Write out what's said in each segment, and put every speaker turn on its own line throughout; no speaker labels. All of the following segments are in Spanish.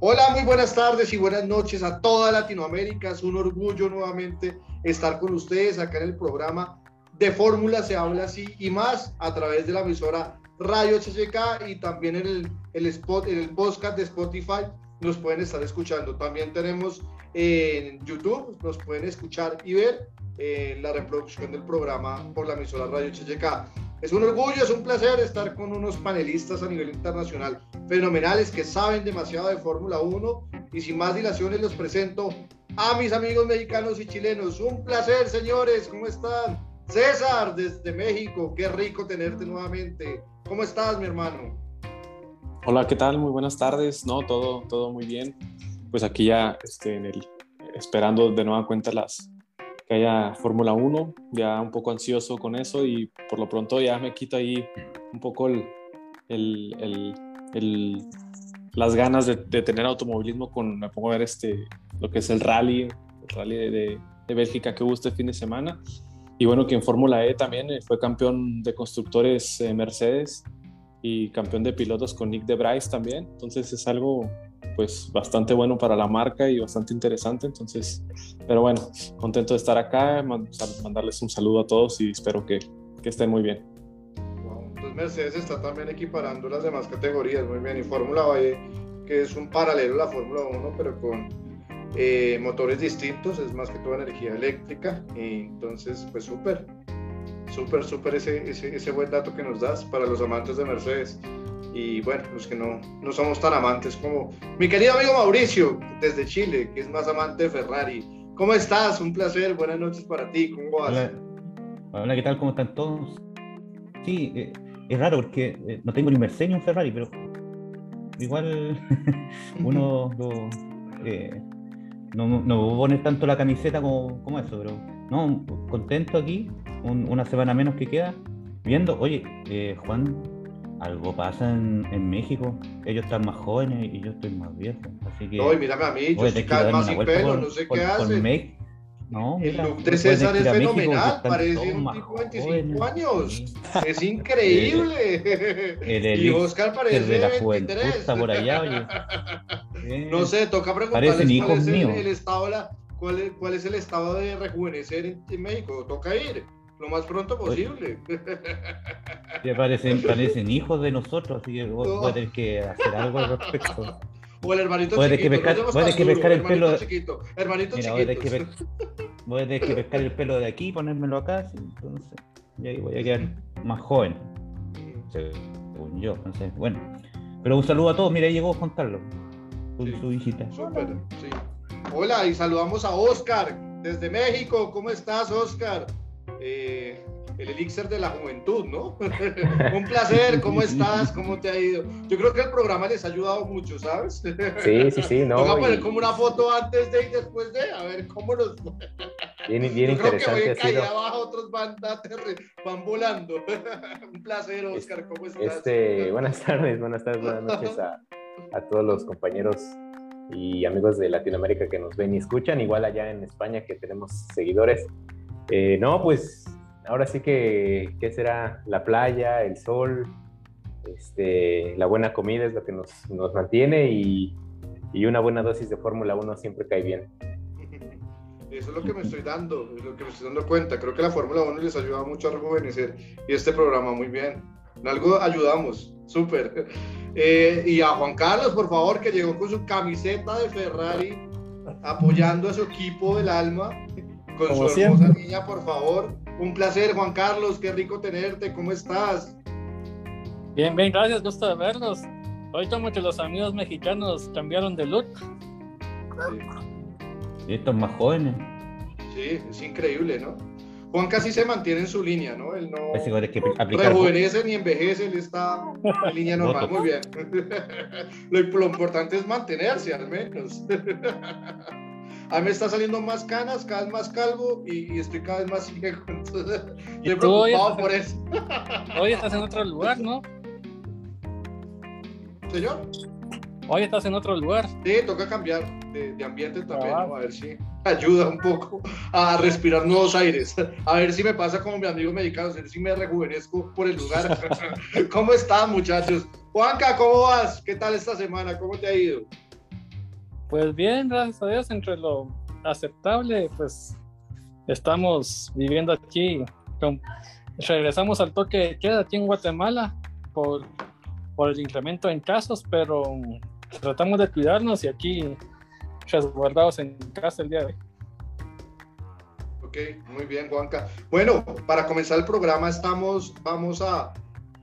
Hola, muy buenas tardes y buenas noches a toda Latinoamérica. Es un orgullo nuevamente estar con ustedes acá en el programa de Fórmula Se Habla Así y más a través de la emisora Radio HCK y también en el, spot, en el podcast de Spotify nos pueden estar escuchando. También tenemos en YouTube, nos pueden escuchar y ver eh, la reproducción del programa por la emisora Radio HCK. Es un orgullo, es un placer estar con unos panelistas a nivel internacional fenomenales que saben demasiado de Fórmula 1 y sin más dilaciones los presento a mis amigos mexicanos y chilenos. Un placer, señores, ¿cómo están? César, desde México, qué rico tenerte nuevamente. ¿Cómo estás, mi hermano?
Hola, ¿qué tal? Muy buenas tardes. No, todo, todo muy bien. Pues aquí ya este, en el, esperando de nueva cuenta las, que haya Fórmula 1, ya un poco ansioso con eso y por lo pronto ya me quito ahí un poco el, el, el, las ganas de, de, tener automovilismo con, me pongo a ver este, lo que es el rally, el rally de, de Bélgica que hubo este fin de semana y bueno, que en Fórmula E también eh, fue campeón de constructores eh, Mercedes y campeón de pilotos con Nick de Bryce también. Entonces es algo pues bastante bueno para la marca y bastante interesante. Entonces, pero bueno, contento de estar acá, mandarles un saludo a todos y espero que, que estén muy bien.
Mercedes está también equiparando las demás categorías, muy bien. Y Fórmula E, que es un paralelo a la Fórmula 1, pero con eh, motores distintos, es más que toda energía eléctrica, y entonces pues súper, súper, súper ese, ese, ese, buen dato que nos das para los amantes de Mercedes y bueno, los que no, no somos tan amantes como mi querido amigo Mauricio desde Chile, que es más amante de Ferrari. ¿Cómo estás? Un placer, buenas noches para ti, ¿cómo vas?
Hola, Hola ¿qué tal? ¿Cómo están todos? Sí, eh, es raro porque eh, no tengo ni Mercedes ni un Ferrari, pero igual uno lo, eh, no, no poner tanto la camiseta como, como, eso, pero no, contento aquí, una semana menos que queda, viendo, oye, eh, Juan, algo pasa en, en, México, ellos están más jóvenes y yo estoy más viejo, así que...
No, mírame a mí, yo estoy cada más sin pelo, no sé qué hace.
No,
el look de César es fenomenal, parece un tipo de 25 años. Es increíble.
y Oscar parece de la 23. Está por allá, oye.
No sé, toca preguntarles cuál es el, el, estado la, cuál, es, cuál, es, el estado de rejuvenecer en, en, México. Toca ir lo más pronto posible.
Parecen, parecen hijos de nosotros, así que vos, no. vos tenés que hacer algo al respecto.
O el hermanito
chiquito.
Que
pescar, no que pescar el pelo.
Chiquito, hermanito
Mira,
chiquito.
Voy a, que voy a tener que pescar el pelo de aquí y ponérmelo acá. Entonces, y ahí voy a quedar más joven. Según yo. Entonces, bueno. Pero un saludo a todos. Mira, ahí llegó Juan Carlos. Con
Sí,
su hijita.
Súper, sí. Hola, y saludamos a Oscar desde México. ¿Cómo estás, Oscar? Eh, el elixir de la juventud, ¿no? Un placer, ¿cómo estás? ¿Cómo te ha ido? Yo creo que el programa les ha ayudado mucho, ¿sabes?
Sí, sí, sí, no.
Voy a poner como una foto antes de y después de, a ver cómo nos...
Bien, bien
Yo creo que
interesante
voy
ha
caída
sido.
abajo, otros van, van volando. Un placer, Oscar, ¿cómo estás?
Este, buenas tardes, buenas tardes, buenas noches a, a todos los compañeros y amigos de Latinoamérica que nos ven y escuchan, igual allá en España que tenemos seguidores. Eh, no, pues ahora sí que, ¿qué será? La playa, el sol, este, la buena comida es lo que nos, nos mantiene y, y, una buena dosis de Fórmula 1 siempre cae bien.
Eso es lo que me estoy dando, es lo que me estoy dando cuenta. Creo que la Fórmula 1 les ayuda mucho a rejuvenecer y este programa muy bien. En algo ayudamos, súper. Eh, y a Juan Carlos, por favor, que llegó con su camiseta de Ferrari apoyando a su equipo del alma. Con
Como
su hermosa
siempre.
niña, por favor. Un placer, Juan Carlos, qué rico tenerte. ¿Cómo estás?
Bien, bien, gracias, gusto de verlos. Hoy como que los amigos mexicanos cambiaron de look.
Y estos más jóvenes.
Sí, es increíble, ¿no? Juan casi se mantiene en su línea, ¿no? Él no
Parece que hay que aplicar.
rejuvenece ni envejece, él está en línea normal, muy bien. Lo, lo importante es mantenerse, al menos. A mí me está saliendo más canas, cada vez más calvo y, y estoy cada vez más viejo. Entonces,
¿Y
estoy
hoy
preocupado
estás-
por eso.
Hoy estás en otro lugar, ¿no?
Señor,
Hoy estás en otro lugar.
sí, toca cambiar de, de ambiente también,
Ah.
¿no? A ver si ayuda un poco a respirar nuevos aires. A ver si me pasa como mi amigo mexicano, a ver si me rejuvenezco por el lugar. ¿Cómo están, muchachos? Juanca, ¿cómo vas? ¿Qué tal esta semana? ¿Cómo te ha ido?
Pues bien, gracias a Dios, entre lo aceptable, pues estamos viviendo aquí. regresamos al toque de queda aquí en Guatemala por, el incremento en casos, pero tratamos de cuidarnos y aquí resguardados en casa el día de hoy.
Ok, muy bien, Juanca. Bueno, para comenzar el programa estamos, vamos a,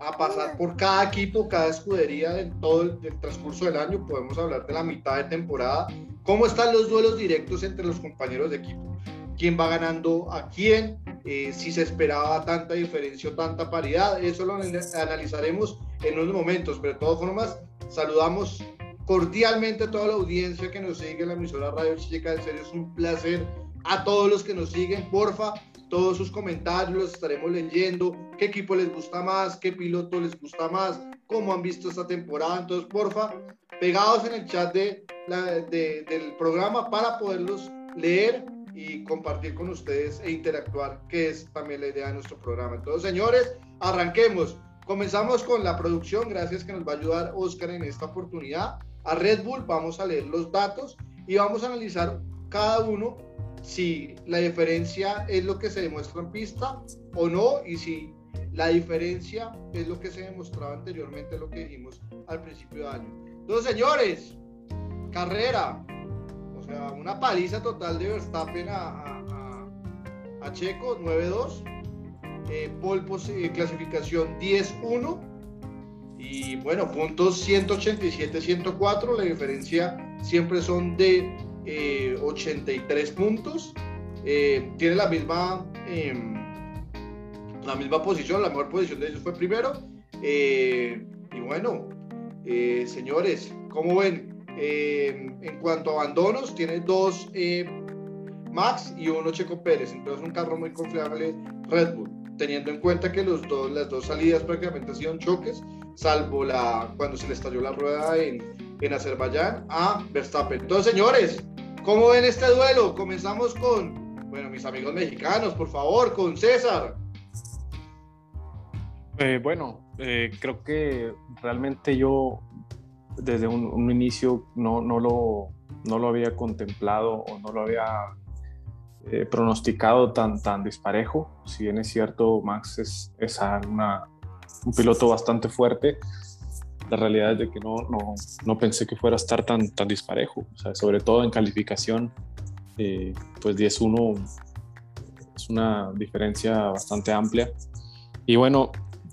a pasar por cada equipo, cada escudería en todo el, el, transcurso del año. Podemos hablar de la mitad de temporada. ¿Cómo están los duelos directos entre los compañeros de equipo? ¿Quién va ganando a quién? Eh, si se esperaba tanta diferencia o tanta paridad. Eso lo analizaremos en unos momentos, pero de todas formas, saludamos cordialmente a toda la audiencia que nos sigue en la emisora Radio Chica. En serio, es un placer a todos los que nos siguen. Porfa, todos sus comentarios los estaremos leyendo. ¿Qué equipo les gusta más? ¿Qué piloto les gusta más? ¿Cómo han visto esta temporada? Entonces, porfa, pegados en el chat de, la, de, del programa para poderlos leer y compartir con ustedes e interactuar, que es también la idea de nuestro programa. Entonces, señores, arranquemos. Comenzamos con la producción, gracias que nos va a ayudar Oscar en esta oportunidad. A Red Bull vamos a leer los datos y vamos a analizar cada uno si la diferencia es lo que se demuestra en pista o no y si la diferencia es lo que se demostraba anteriormente, lo que dijimos al principio de año. Entonces, señores, carrera, o sea, una paliza total de Verstappen a, a, Checo, 9-2. Eh, eh, clasificación 10-1. Y bueno, puntos 187-104. La diferencia siempre son de eh, 83 puntos. Eh, tiene la misma, em, la misma posición, la mejor posición de ellos fue primero. Eh, y bueno, señores, ¿cómo ven? Eh, en cuanto a abandonos, tiene dos eh, Max y uno Checo Pérez. Entonces, un carro muy confiable Red Bull, teniendo en cuenta que los dos, las dos salidas prácticamente han sido choques, salvo la, cuando se le estalló la rueda en, en Azerbaiyán a Verstappen. Entonces, señores, ¿cómo ven este duelo? Comenzamos con, bueno, mis amigos mexicanos, por favor, con César.
Eh, bueno, eh, creo que realmente yo desde un, inicio no, no, lo, no, lo, había contemplado o no lo había eh, pronosticado tan, tan disparejo. Si bien es cierto, Max es, es una, un piloto bastante fuerte, la realidad es de que no, no, no, pensé que fuera a estar tan, tan disparejo. Sobre todo en calificación, eh, pues 10-1 es una diferencia bastante amplia. Y bueno,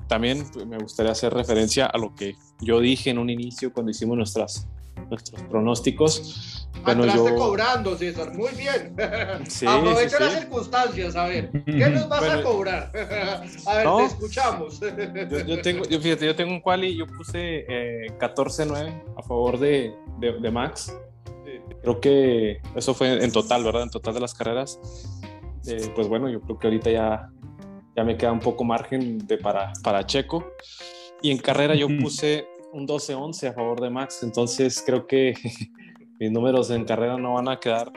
también me gustaría hacer referencia a lo que yo dije en un inicio cuando hicimos nuestras, nuestros pronósticos.
Bueno, yo... cobrando, César, muy bien. Sí, Aprovecha sí, las sí. circunstancias, a ver, ¿qué nos vas bueno, a cobrar? a ver, no, te escuchamos.
yo, yo, tengo, yo, fíjate, yo tengo un quali, yo puse eh, 14-9 a favor de, de, de Max. Creo que eso fue en total, ¿verdad? En total de las carreras. Eh, pues bueno, yo creo que ahorita ya, ya me queda un poco margen de para, para Checo. Y en carrera yo puse un 12-11 a favor de Max, entonces creo que mis números en carrera no van a quedar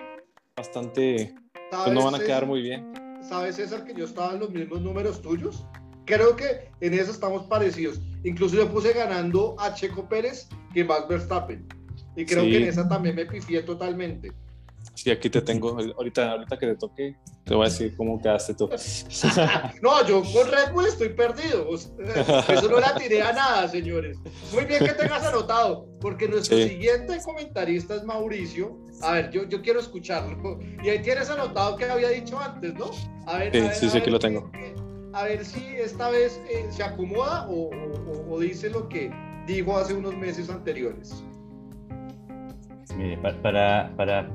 bastante, pues no van a quedar muy bien.
¿Sabes, César, que yo estaba en los mismos números tuyos? Creo que en eso estamos parecidos. Incluso yo puse ganando a Checo Pérez que Max Verstappen. Y creo sí. que en esa también me pifié totalmente.
Sí, aquí te tengo. Ahorita, ahorita que te toque, te voy a decir cómo quedaste tú.
no, yo con Red Bull estoy perdido. Eso no la tiré a nada, señores. Muy bien que tengas anotado, porque nuestro sí. siguiente comentarista es Mauricio. A ver, yo, yo quiero escucharlo. Y ahí tienes anotado que había dicho antes, ¿no? A ver,
sí,
a ver,
sí, sí, aquí lo tengo.
A ver si esta vez eh, se acomoda o, o, o dice lo que dijo hace unos meses anteriores.
Mire, para, para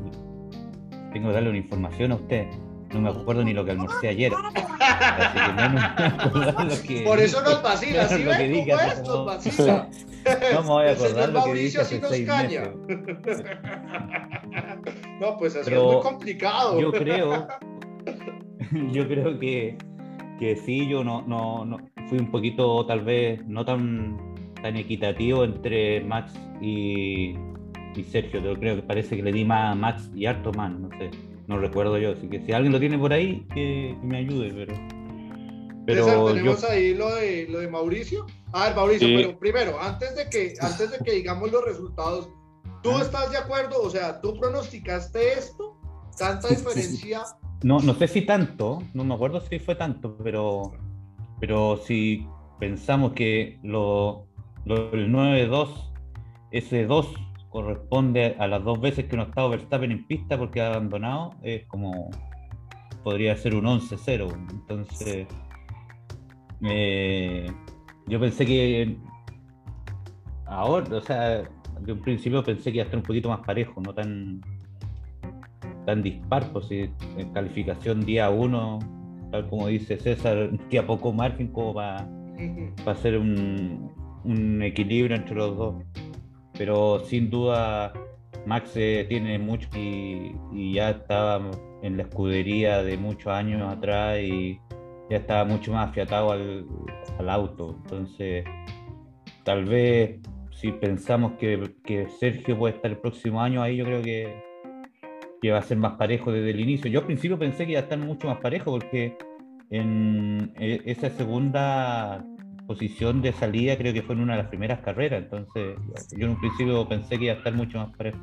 tengo que darle una información a usted. No me acuerdo ni lo que almorcé ayer. Así que no,
no me lo que, Por eso nos vacila, ¿sí ves cómo es? Nos vacila.
No me voy a acordar lo que dije hace
nos
seis
caña.
meses.
No, pues así
Pero
es muy complicado.
Yo creo, yo creo que, que sí, yo no, no, no fui un poquito tal vez no tan, tan equitativo entre Max y, y Sergio, pero creo que parece que le di más a Max y harto más, no sé, no recuerdo yo, así que si alguien lo tiene por ahí, que, que me ayude, pero...
pero César, tenemos yo... ahí lo de, lo de Mauricio. A ver, Mauricio, sí. pero primero, antes de, que, antes de que digamos los resultados, ¿Tú estás de acuerdo? O sea, ¿tú pronosticaste esto? ¿Tanta diferencia?
No, no sé si tanto, no me acuerdo si fue tanto, pero, pero si pensamos que lo, lo el 9-2, ese 2 corresponde a las dos veces que no ha estado Verstappen en pista porque ha abandonado, es como podría ser un 11-0. Entonces, eh, yo pensé que ahora, o sea, de un principio pensé que iba a estar un poquito más parejo, no tan tan dispar, pues si en calificación día 1, tal como dice César, que a poco margen como para hacer un, un equilibrio entre los dos pero sin duda Max eh, tiene mucho y, ya estaba en la escudería de muchos años atrás y ya estaba mucho más afiatado al, auto. Entonces, tal vez si pensamos que, Sergio puede estar el próximo año ahí, yo creo que, que, va a ser más parejo desde el inicio. Yo al principio pensé que iba a estar mucho más parejo porque en e, esa segunda posición de salida creo que fue en una de las primeras carreras, entonces yo en un principio pensé que iba a estar mucho más parejo.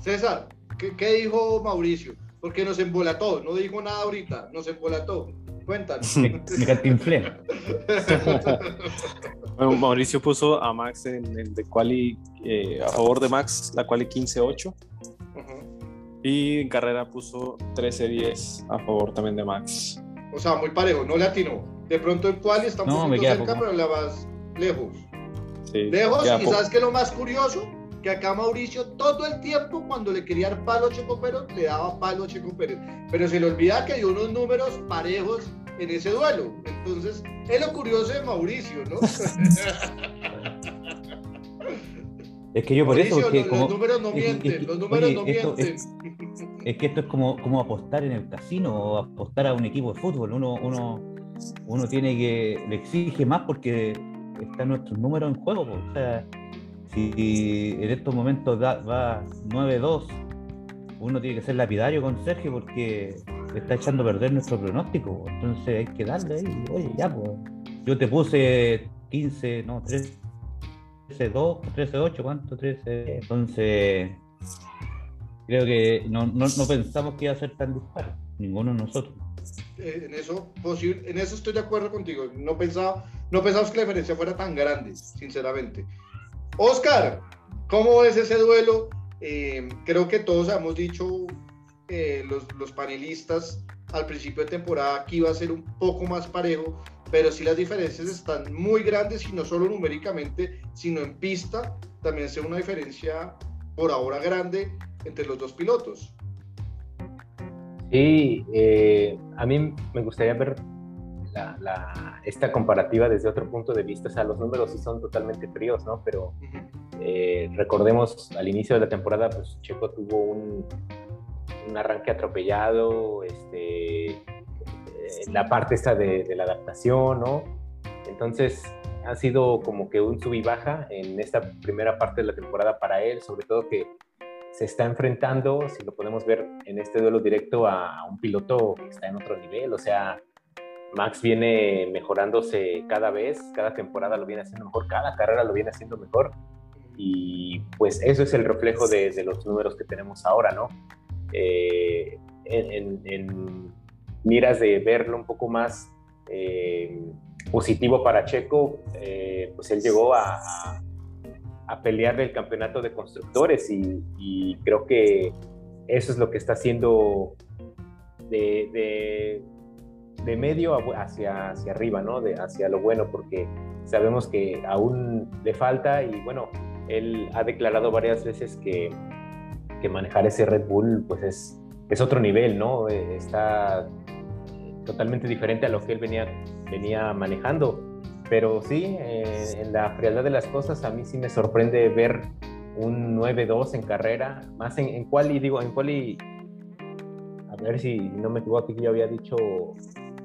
César, ¿qué, dijo Mauricio? Porque nos embolató, no dijo nada ahorita, nos embolató. Cuéntanos.
Me, me
bueno, Mauricio puso a Max en el de quali, eh, a favor de Max, la quali 15-8. Y en carrera puso 13-10 a favor también de Max.
O sea, muy parejo, no le atinó. De pronto en cual está un no, poquito cerca, pero la vas lejos. lejos, y sabes que lo más curioso, que acá Mauricio todo el tiempo cuando le quería dar palo a Checo Pérez, le daba palo a Checo Pérez. Pero se le olvida que hay unos números parejos en ese duelo. Entonces, es lo curioso de Mauricio, ¿no?
Es que yo por eso.
los, como, los números no mienten, los números no mienten.
Es, que esto es como, como apostar en el casino o apostar a un equipo de fútbol. Uno, uno, uno tiene que, le exige más porque están nuestros números en juego. O sea, si en estos momentos va 9-2, uno tiene que ser lapidario con Sergio porque está echando a perder nuestro pronóstico. Entonces hay que darle ahí, oye, ya, pues. Yo te puse 15, no, 13, 2, 13, 8, ¿cuánto? 13. Entonces, creo que no, no, pensamos que iba a ser tan disparo, ninguno de nosotros.
Eh, en eso, posible, en eso estoy de acuerdo contigo. No pensaba, no pensamos que la diferencia fuera tan grande, sinceramente. Oscar, ¿cómo ves ese duelo? Eh, creo que todos hemos dicho, eh, los, los, panelistas, al principio de temporada que iba a ser un poco más parejo, pero sí las diferencias están muy grandes y no solo numéricamente, sino en pista, también se una diferencia por ahora grande entre los dos pilotos.
Sí, eh, a mí me gustaría ver esta comparativa desde otro punto de vista. O sea, los números sí son totalmente fríos, ¿no? Pero eh, recordemos, al inicio de la temporada, pues Checo tuvo un, arranque atropellado, este, la parte esta de, la adaptación, ¿no? Entonces, ha sido como que un sub y baja en esta primera parte de la temporada para él, sobre todo que se está enfrentando, si lo podemos ver en este duelo directo, a, un piloto que está en otro nivel. O sea, Max viene mejorándose cada vez, cada temporada lo viene haciendo mejor, cada carrera lo viene haciendo mejor. Y pues eso es el reflejo de, los números que tenemos ahora, ¿no? Eh, en, miras de verlo un poco más eh, positivo para Checo, eh, pues él llegó a a pelear el campeonato de constructores y, creo que eso es lo que está haciendo de, de, medio hacia, hacia arriba, ¿no? De, hacia lo bueno, porque sabemos que aún le falta y bueno, él ha declarado varias veces que, que manejar ese Red Bull pues es, es otro nivel, ¿no? Está totalmente diferente a lo que él venía, venía manejando pero sí, eh, en la frialdad de las cosas, a mí sí me sorprende ver un 9-2 en carrera, más en, en quali, digo, en quali, a ver si no me equivoco, aquí yo había dicho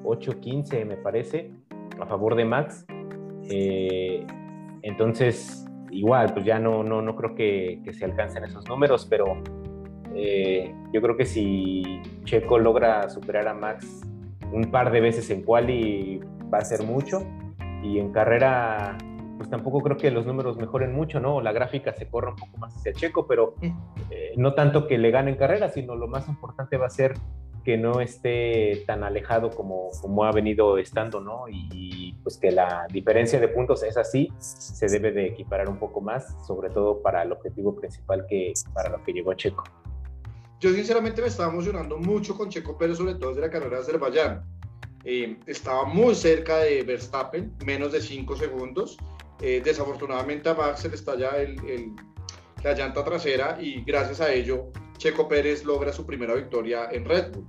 8-15, me parece, a favor de Max. Eh, entonces, igual, pues ya no, no, no creo que, que se alcancen esos números, pero eh, yo creo que si Checo logra superar a Max un par de veces en quali, va a ser mucho y en carrera pues tampoco creo que los números mejoren mucho, ¿no? La gráfica se corra un poco más hacia Checo, pero eh, no tanto que le ganen carrera, sino lo más importante va a ser que no esté tan alejado como, como ha venido estando, ¿no? Y, pues que la diferencia de puntos es así, se debe de equiparar un poco más, sobre todo para el objetivo principal que para lo que llegó Checo.
Yo sinceramente me estaba emocionando mucho con Checo Pérez, sobre todo desde la carrera de Azerbaiyán. Eh, estaba muy cerca de Verstappen, menos de 5 segundos. Eh, desafortunadamente a Max se le estalla el, la llanta trasera y gracias a ello Checo Pérez logra su primera victoria en Red Bull,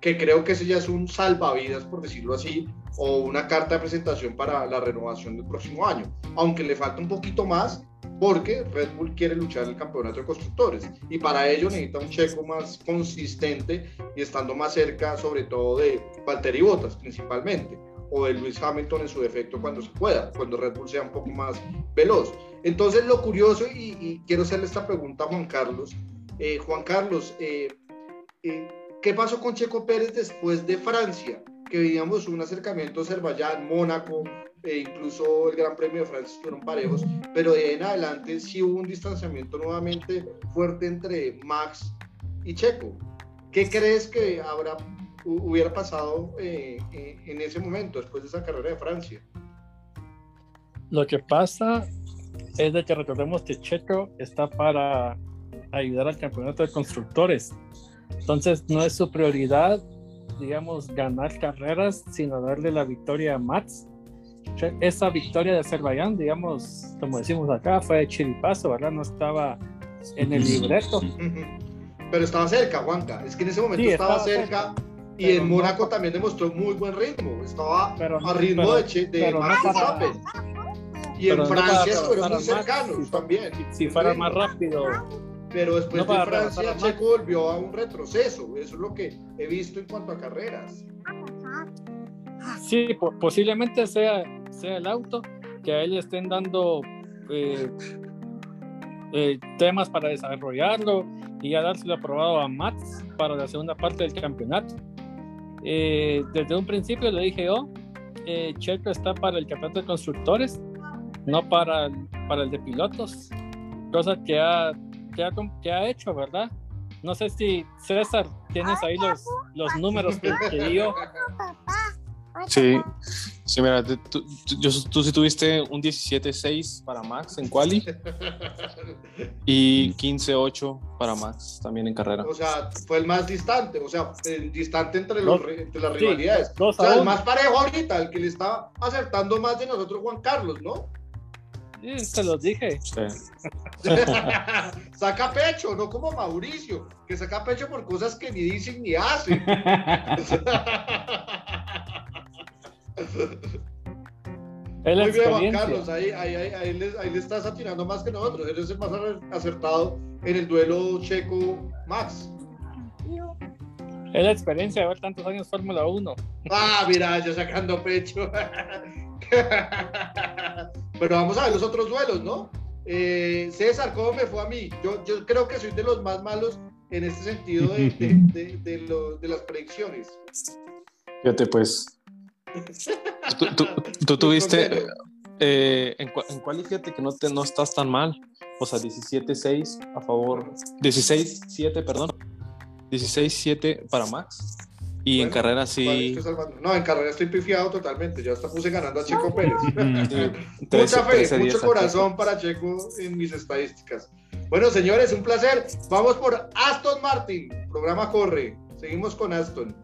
que creo que ese ya es un salvavidas, por decirlo así, o una carta de presentación para la renovación del próximo año, aunque le falta un poquito más porque Red Bull quiere luchar el campeonato de constructores y para ello necesita un checo más consistente y estando más cerca sobre todo de Valtteri Bottas principalmente o de Luis Hamilton en su defecto cuando se pueda, cuando Red Bull sea un poco más veloz. Entonces lo curioso, y, quiero hacerle esta pregunta a Juan Carlos, eh, Juan Carlos, eh, eh, ¿qué pasó con Checo Pérez después de Francia? Que veíamos un acercamiento a Azerbaiyán, Mónaco, e incluso el Gran Premio de Francia estuvieron parejos, pero de ahí en adelante sí hubo un distanciamiento nuevamente fuerte entre Max y Checo. ¿Qué crees que habrá hubiera pasado eh, eh, en ese momento, después de esa carrera de Francia?
Lo que pasa es de que recordemos que Checo está para ayudar al campeonato de constructores. Entonces no es su prioridad, digamos, ganar carreras, sino darle la victoria a Max. Esa victoria de Azerbaiyán, digamos, como decimos acá, fue de chiripazo, ¿verdad? No estaba en el libreto.
Pero estaba cerca, Juanca. Es que en ese momento estaba, cerca y en Mónaco también demostró muy buen ritmo. Estaba a ritmo de, de Max Verstappen. y en Francia estuvieron muy cercanos también.
Si fuera más rápido.
Pero después de Francia, Checo volvió a un retroceso. Eso es lo que he visto en cuanto a carreras.
Sí, posiblemente sea, sea el auto que a él le estén dando eh, eh, temas para desarrollarlo y ya dárselo aprobado a Max para la segunda parte del campeonato. Eh, desde un principio le dije yo, eh, Checo está para el campeonato de constructores, no para, para el de pilotos, cosa que ha, que ha, que ha hecho, ¿verdad? No sé si César, tienes ahí los, los números que, que dio.
Sí, sí, mira, tú, tú, sí tuviste un 17-6 para Max en quali y 15-8 para Max también en carrera.
O sea, fue el más distante, o sea, el distante entre, los, entre las rivalidades. o sea, el más parejo ahorita, el que le estaba acertando más de nosotros, Juan Carlos, ¿no?
Sí, se los dije.
saca pecho, no como Mauricio, que saca pecho por cosas que ni dicen ni hacen. Muy bien, Juan Carlos, ahí, ahí, ahí, le, ahí, le, estás atinando más que nosotros. Eres el más acertado en el duelo checo-Max.
Es la experiencia de ver tantos años Fórmula 1.
Ah, mira, ya sacando pecho. Pero vamos a ver los otros duelos, ¿no? Eh, César, ¿cómo me fue a mí? Yo, yo creo que soy de los más malos en este sentido de, de, de, lo, de las predicciones.
Fíjate, pues Tú, tuviste, eh, en, en cual fíjate que no, te, no estás tan mal. O sea, 17-6 a favor, 16-7, perdón. 16-7 para Max. Y en carrera sí.
no, en carrera estoy pifiado totalmente. Ya hasta puse ganando a Checo Pérez. Mucha fe, mucho corazón para Checo en mis estadísticas. Bueno, señores, un placer. Vamos por Aston Martin. Programa corre. Seguimos con Aston.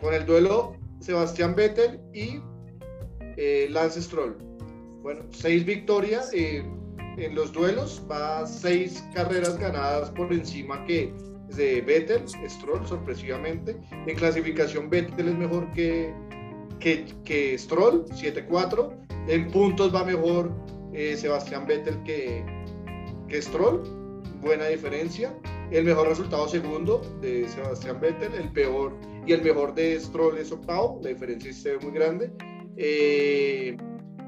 Con el duelo Sebastián Vettel y eh, Lance Stroll. Bueno, seis victorias eh, en los duelos, va seis carreras ganadas por encima que de Vettel, Stroll, sorpresivamente. En clasificación, Vettel es mejor que, que, Stroll, 7-4. En puntos va mejor eh, Sebastián Vettel que, que Stroll, buena diferencia. El mejor resultado segundo de Sebastián Vettel, el peor y el mejor de Stroll es octavo, la diferencia ve muy grande. Eh,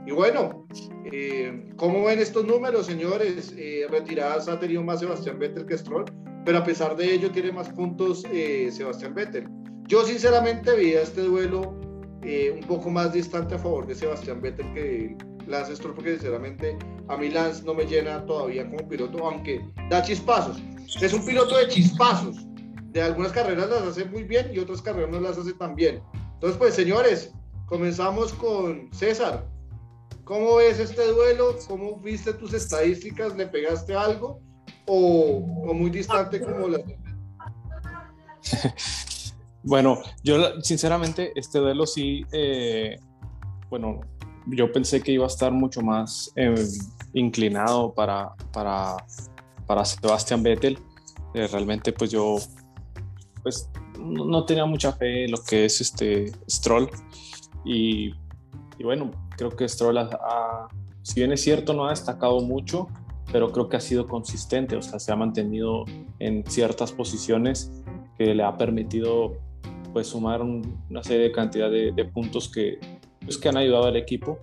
y bueno, eh, ¿cómo ven estos números, señores? Eh, retiradas ha tenido más Sebastián Vettel que Stroll, pero a pesar de ello tiene más puntos Sebastián Vettel. Yo sinceramente vi este duelo un poco más distante a favor de Sebastián Vettel que Lance Stroll, porque sinceramente a mí Lance no me llena todavía como piloto, aunque da chispazos. Es un piloto de chispazos. De algunas carreras las hace muy bien y otras carreras no las hace tan bien. Entonces, pues señores, comenzamos con César. ¿Cómo ves este duelo? ¿Cómo viste tus estadísticas? ¿Le pegaste algo? ¿O, muy distante como las...
Bueno, yo sinceramente este duelo sí, eh, bueno, yo pensé que iba a estar mucho más eh, inclinado para, para, para Sebastián Vettel. Eh, realmente pues yo pues no, tenía mucha fe en lo que es este Stroll y, y bueno, creo que Stroll ha, si bien es cierto no ha destacado mucho, pero creo que ha sido consistente, o sea, se ha mantenido en ciertas posiciones que le ha permitido pues sumar un, una serie de cantidad de puntos que, pues, que han ayudado al equipo,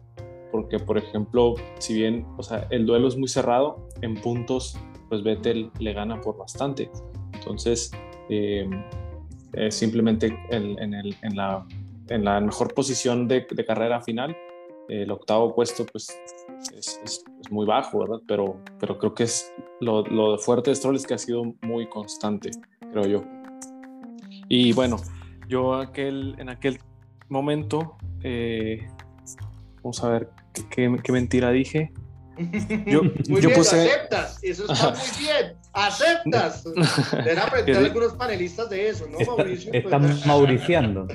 porque por ejemplo, si bien o sea, el duelo es muy cerrado, en puntos pues Vettel le gana por bastante. Entonces, eh, eh, simplemente en, en, el, en, la, en, la, mejor posición de, de carrera final, eh, el octavo puesto pues es, es, es, muy bajo, ¿verdad? Pero, pero creo que es lo, lo fuerte de Stroll es que ha sido muy constante, creo yo. Y bueno, yo aquel, en aquel momento, eh, vamos a ver qué, qué, qué mentira dije.
Yo, muy yo bien, puse... aceptas, eso está muy bien, aceptas. Deben aprender algunos panelistas de eso, ¿no, Mauricio?
Están pues... mauriciando.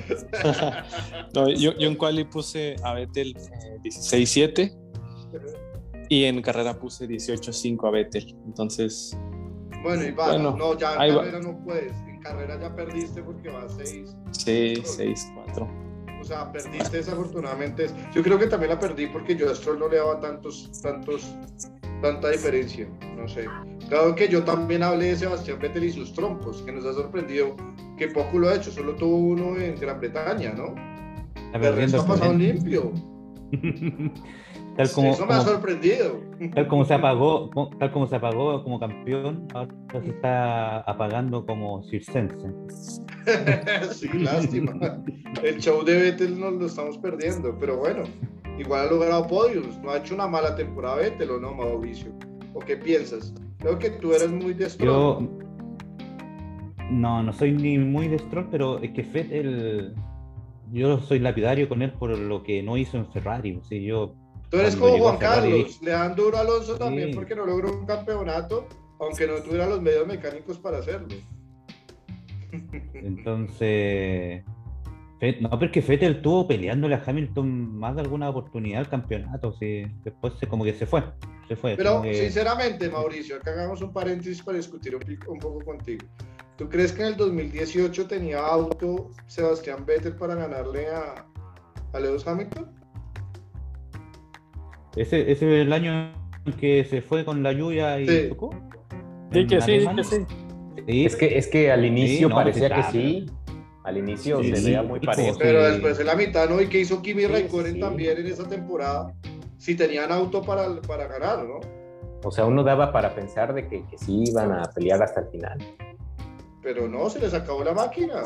no, yo, yo, en quali puse a Vettel eh, 16-7 y en carrera puse 18-5 a Vettel, entonces...
Bueno, y va, bueno, no, ya en carrera va. no puedes carrera ya perdiste porque va 6.
Sí, 6, 4.
O sea, perdiste desafortunadamente. Yo creo que también la perdí porque yo a Stroll no le daba tantos, tantos, tanta diferencia. No sé. Claro que yo también hablé de Sebastián Vettel y sus trompos, que nos ha sorprendido que poco lo ha hecho. Solo tuvo uno en Gran Bretaña, ¿no? El resto ha pasado limpio.
Tal como,
Eso me como, ha sorprendido.
Tal como se apagó, tal como se apagó como campeón, ahora se está apagando como circense.
sí, lástima. El show de Vettel nos lo estamos perdiendo, pero bueno, igual ha logrado podios. No ha hecho una mala temporada Vettel, ¿o no, Mauricio? ¿O qué piensas? Creo que tú eres muy de Stroll.
Yo no, no soy ni muy de Stroll, pero es que Vettel yo soy lapidario con él por lo que no hizo en Ferrari. O sea, yo
Tú eres como Juan Carlos, le dan duro a Alonso también sí. porque no logró un campeonato, aunque no tuviera los medios mecánicos para hacerlo.
Entonces, no, porque Fettel estuvo peleándole a Hamilton más de alguna oportunidad al campeonato, sí. después se, como que se fue. Se fue
Pero
que...
sinceramente, Mauricio, acá hagamos un paréntesis para discutir un, un poco contigo. ¿Tú crees que en el 2018 tenía auto Sebastián Vettel para ganarle a, a Lewis Hamilton?
Ese, ese es el año en que se fue con la lluvia y
sí.
tocó.
Sí, que sí, que sí.
sí. Es que, es que al inicio sí, no, parecía que sí. Al inicio se veía muy parecido.
Pero después en la mitad, ¿no? ¿Y qué hizo Kimi Raikkonen también en esa temporada? Si tenían auto para, para ganar, ¿no?
O sea, uno daba para pensar de que, que sí iban a pelear hasta el final.
Pero no, se les acabó la máquina.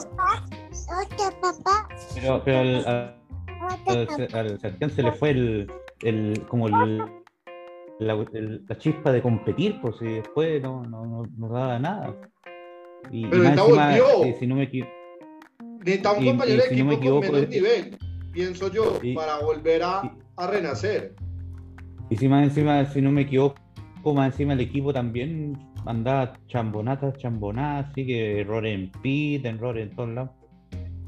Pero, pero al, al, se le fue el, el, como el, la, el, la, chispa de competir, pues y después no, no, no, no daba nada.
Y, Pero y encima,
eh, si no me equivoco.
Necesita un compañero de equipo si no equivoco, con menos nivel, pienso yo, y, para volver a, a, renacer.
Y si más encima, si no me equivoco, más encima el equipo también andaba chambonatas, chambonadas, así que errores en pit, errores en todos lados.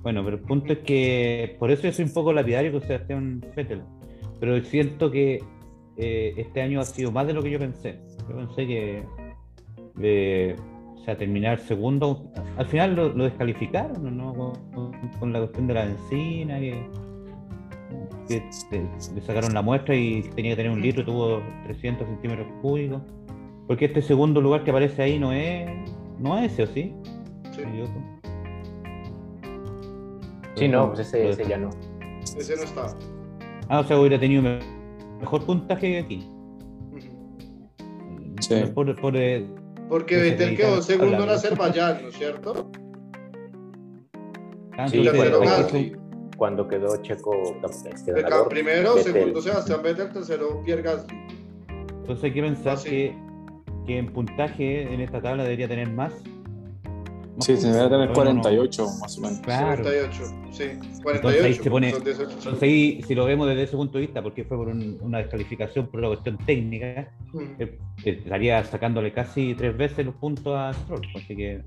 Bueno, pero el punto es que por eso yo soy un poco lapidario con Sebastián Vettel pero siento que eh, este año ha sido más de lo que yo pensé. Yo pensé que eh, o sea, terminar segundo, al final lo, lo descalificaron, ¿no? Con, con, la cuestión de la encina, que, que le sacaron la muestra y tenía que tener un litro, tuvo 300 centímetros cúbicos. Porque este segundo lugar que aparece ahí no es, no es ese, ¿o sí?
Sí,
sí no, pues ese, ese ya no.
Ese no está.
Ah, o sea, hubiera tenido mejor puntaje que aquí.
Sí.
Por, por, eh,
Porque Vettel quedó segundo en Azerbaiyán, ¿no es cierto?
Ah, sí,
cuando quedó Checo
este, ganador, primero, segundo Sebastián Vettel, tercero Pierre Gasly.
Entonces hay que pensar ah, que, que en puntaje en esta tabla debería tener más
Sí, se debe tener 48 más o menos.
48, sí. 48.
Entonces ahí, si lo vemos desde ese punto de vista, porque fue por una descalificación por una cuestión técnica, mm. eh, estaría sacándole casi tres veces los puntos a Stroll. Así que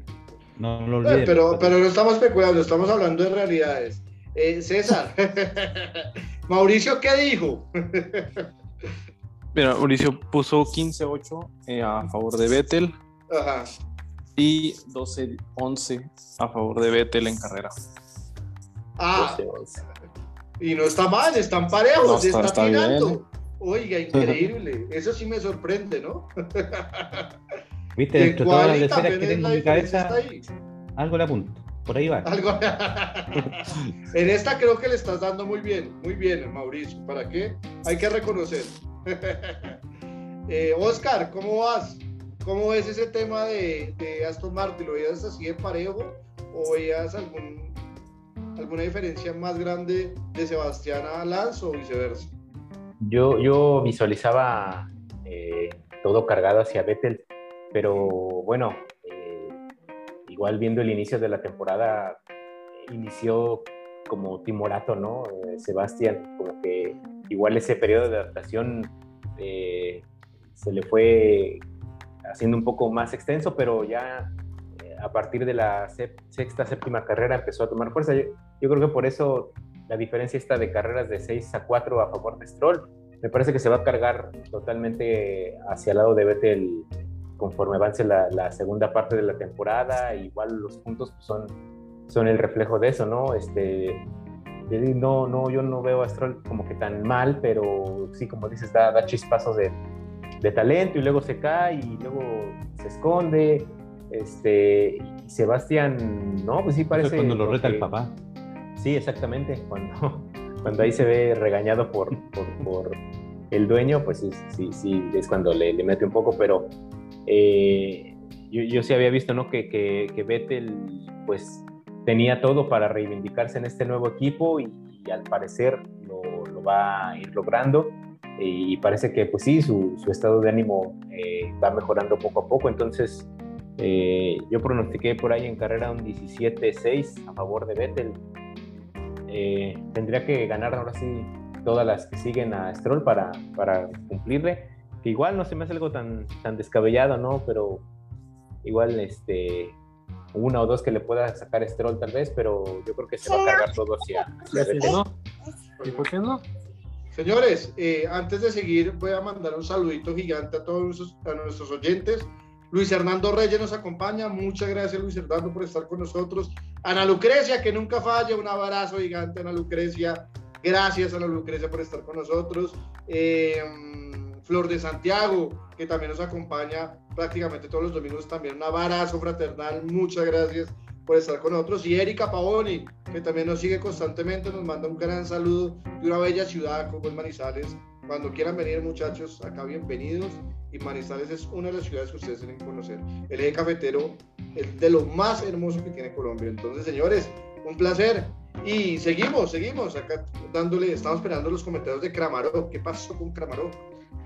no, lo olvides.
pero, pero no estamos especulando, estamos hablando de realidades. Eh, César, Mauricio, ¿qué dijo?
Mira, Mauricio puso 15-8 eh, a favor de Vettel. Ajá y 12-11 a favor de Vettel en carrera.
Ah, y no está mal, están parejos, está, está, tirando. Oiga, increíble, eso sí me sorprende, ¿no?
Viste, dentro de todas las esferas que tengo en mi cabeza, algo le apunto. Por ahí va. Algo...
en esta creo que le estás dando muy bien, muy bien, Mauricio. ¿Para qué? Hay que reconocer. eh, Oscar, ¿cómo vas? ¿Cómo ves ese tema de, Aston Martin? ¿Lo veías así de parejo o veías alguna diferencia más grande de Sebastián a Alonso o viceversa?
Yo, yo visualizaba eh, todo cargado hacia Vettel, pero bueno, eh, igual viendo el inicio de la temporada, inició como timorato, ¿no? Eh, Sebastián, como que igual ese periodo de adaptación se le fue haciendo un poco más extenso, pero ya eh, a partir de la sexta, séptima carrera empezó a tomar fuerza. Yo, creo que por eso la diferencia está de carreras de 6 a 4 a favor de Stroll. Me parece que se va a cargar totalmente hacia el lado de Vettel conforme avance la, segunda parte de la temporada. Igual los puntos pues, son, son el reflejo de eso, ¿no? Este, no, no, yo no veo a Stroll como que tan mal, pero sí, como dices, da, da chispazos de, de talento y luego se cae y luego se esconde. Este, y Sebastián, no, pues sí parece.
cuando lo reta el papá.
Sí, exactamente. Cuando, cuando ahí se ve regañado por, por, el dueño, pues sí, sí, sí, es cuando le, le mete un poco, pero eh, yo, yo, sí había visto, ¿no? Que, que, que Vettel, pues tenía todo para reivindicarse en este nuevo equipo y, al parecer lo, lo, va a ir logrando y parece que pues sí, su, su estado de ánimo eh, va mejorando poco a poco, entonces eh, yo pronostiqué por ahí en carrera un 17-6 a favor de Vettel. Eh, tendría que ganar ahora sí todas las que siguen a Stroll para, para cumplirle, que igual no se me hace algo tan, tan descabellado, ¿no? Pero igual este una o dos que le pueda sacar Stroll tal vez, pero yo creo que se va a cargar todo hacia, hacia Vettel.
¿Y por qué no?
Señores, eh, antes de seguir, voy a mandar un saludito gigante a todos nuestros, a nuestros oyentes. Luis Hernando Reyes nos acompaña. Muchas gracias, Luis Hernando, por estar con nosotros. Ana Lucrecia, que nunca falla. Un abrazo gigante, Ana Lucrecia. Gracias, Ana Lucrecia, por estar con nosotros. Eh, Flor de Santiago, que también nos acompaña prácticamente todos los domingos. También un abrazo fraternal. Muchas gracias por estar con nosotros. Y Erika Pavoni, que también nos sigue constantemente, nos manda un gran saludo de una bella ciudad como es Manizales. Cuando quieran venir, muchachos, acá bienvenidos. Y Manizales es una de las ciudades que ustedes que conocer. El eje cafetero es de lo más hermoso que tiene Colombia. Entonces, señores, un placer. Y seguimos, seguimos acá dándole, estamos esperando los comentarios de Kramarok. ¿Qué pasó con Kramarok?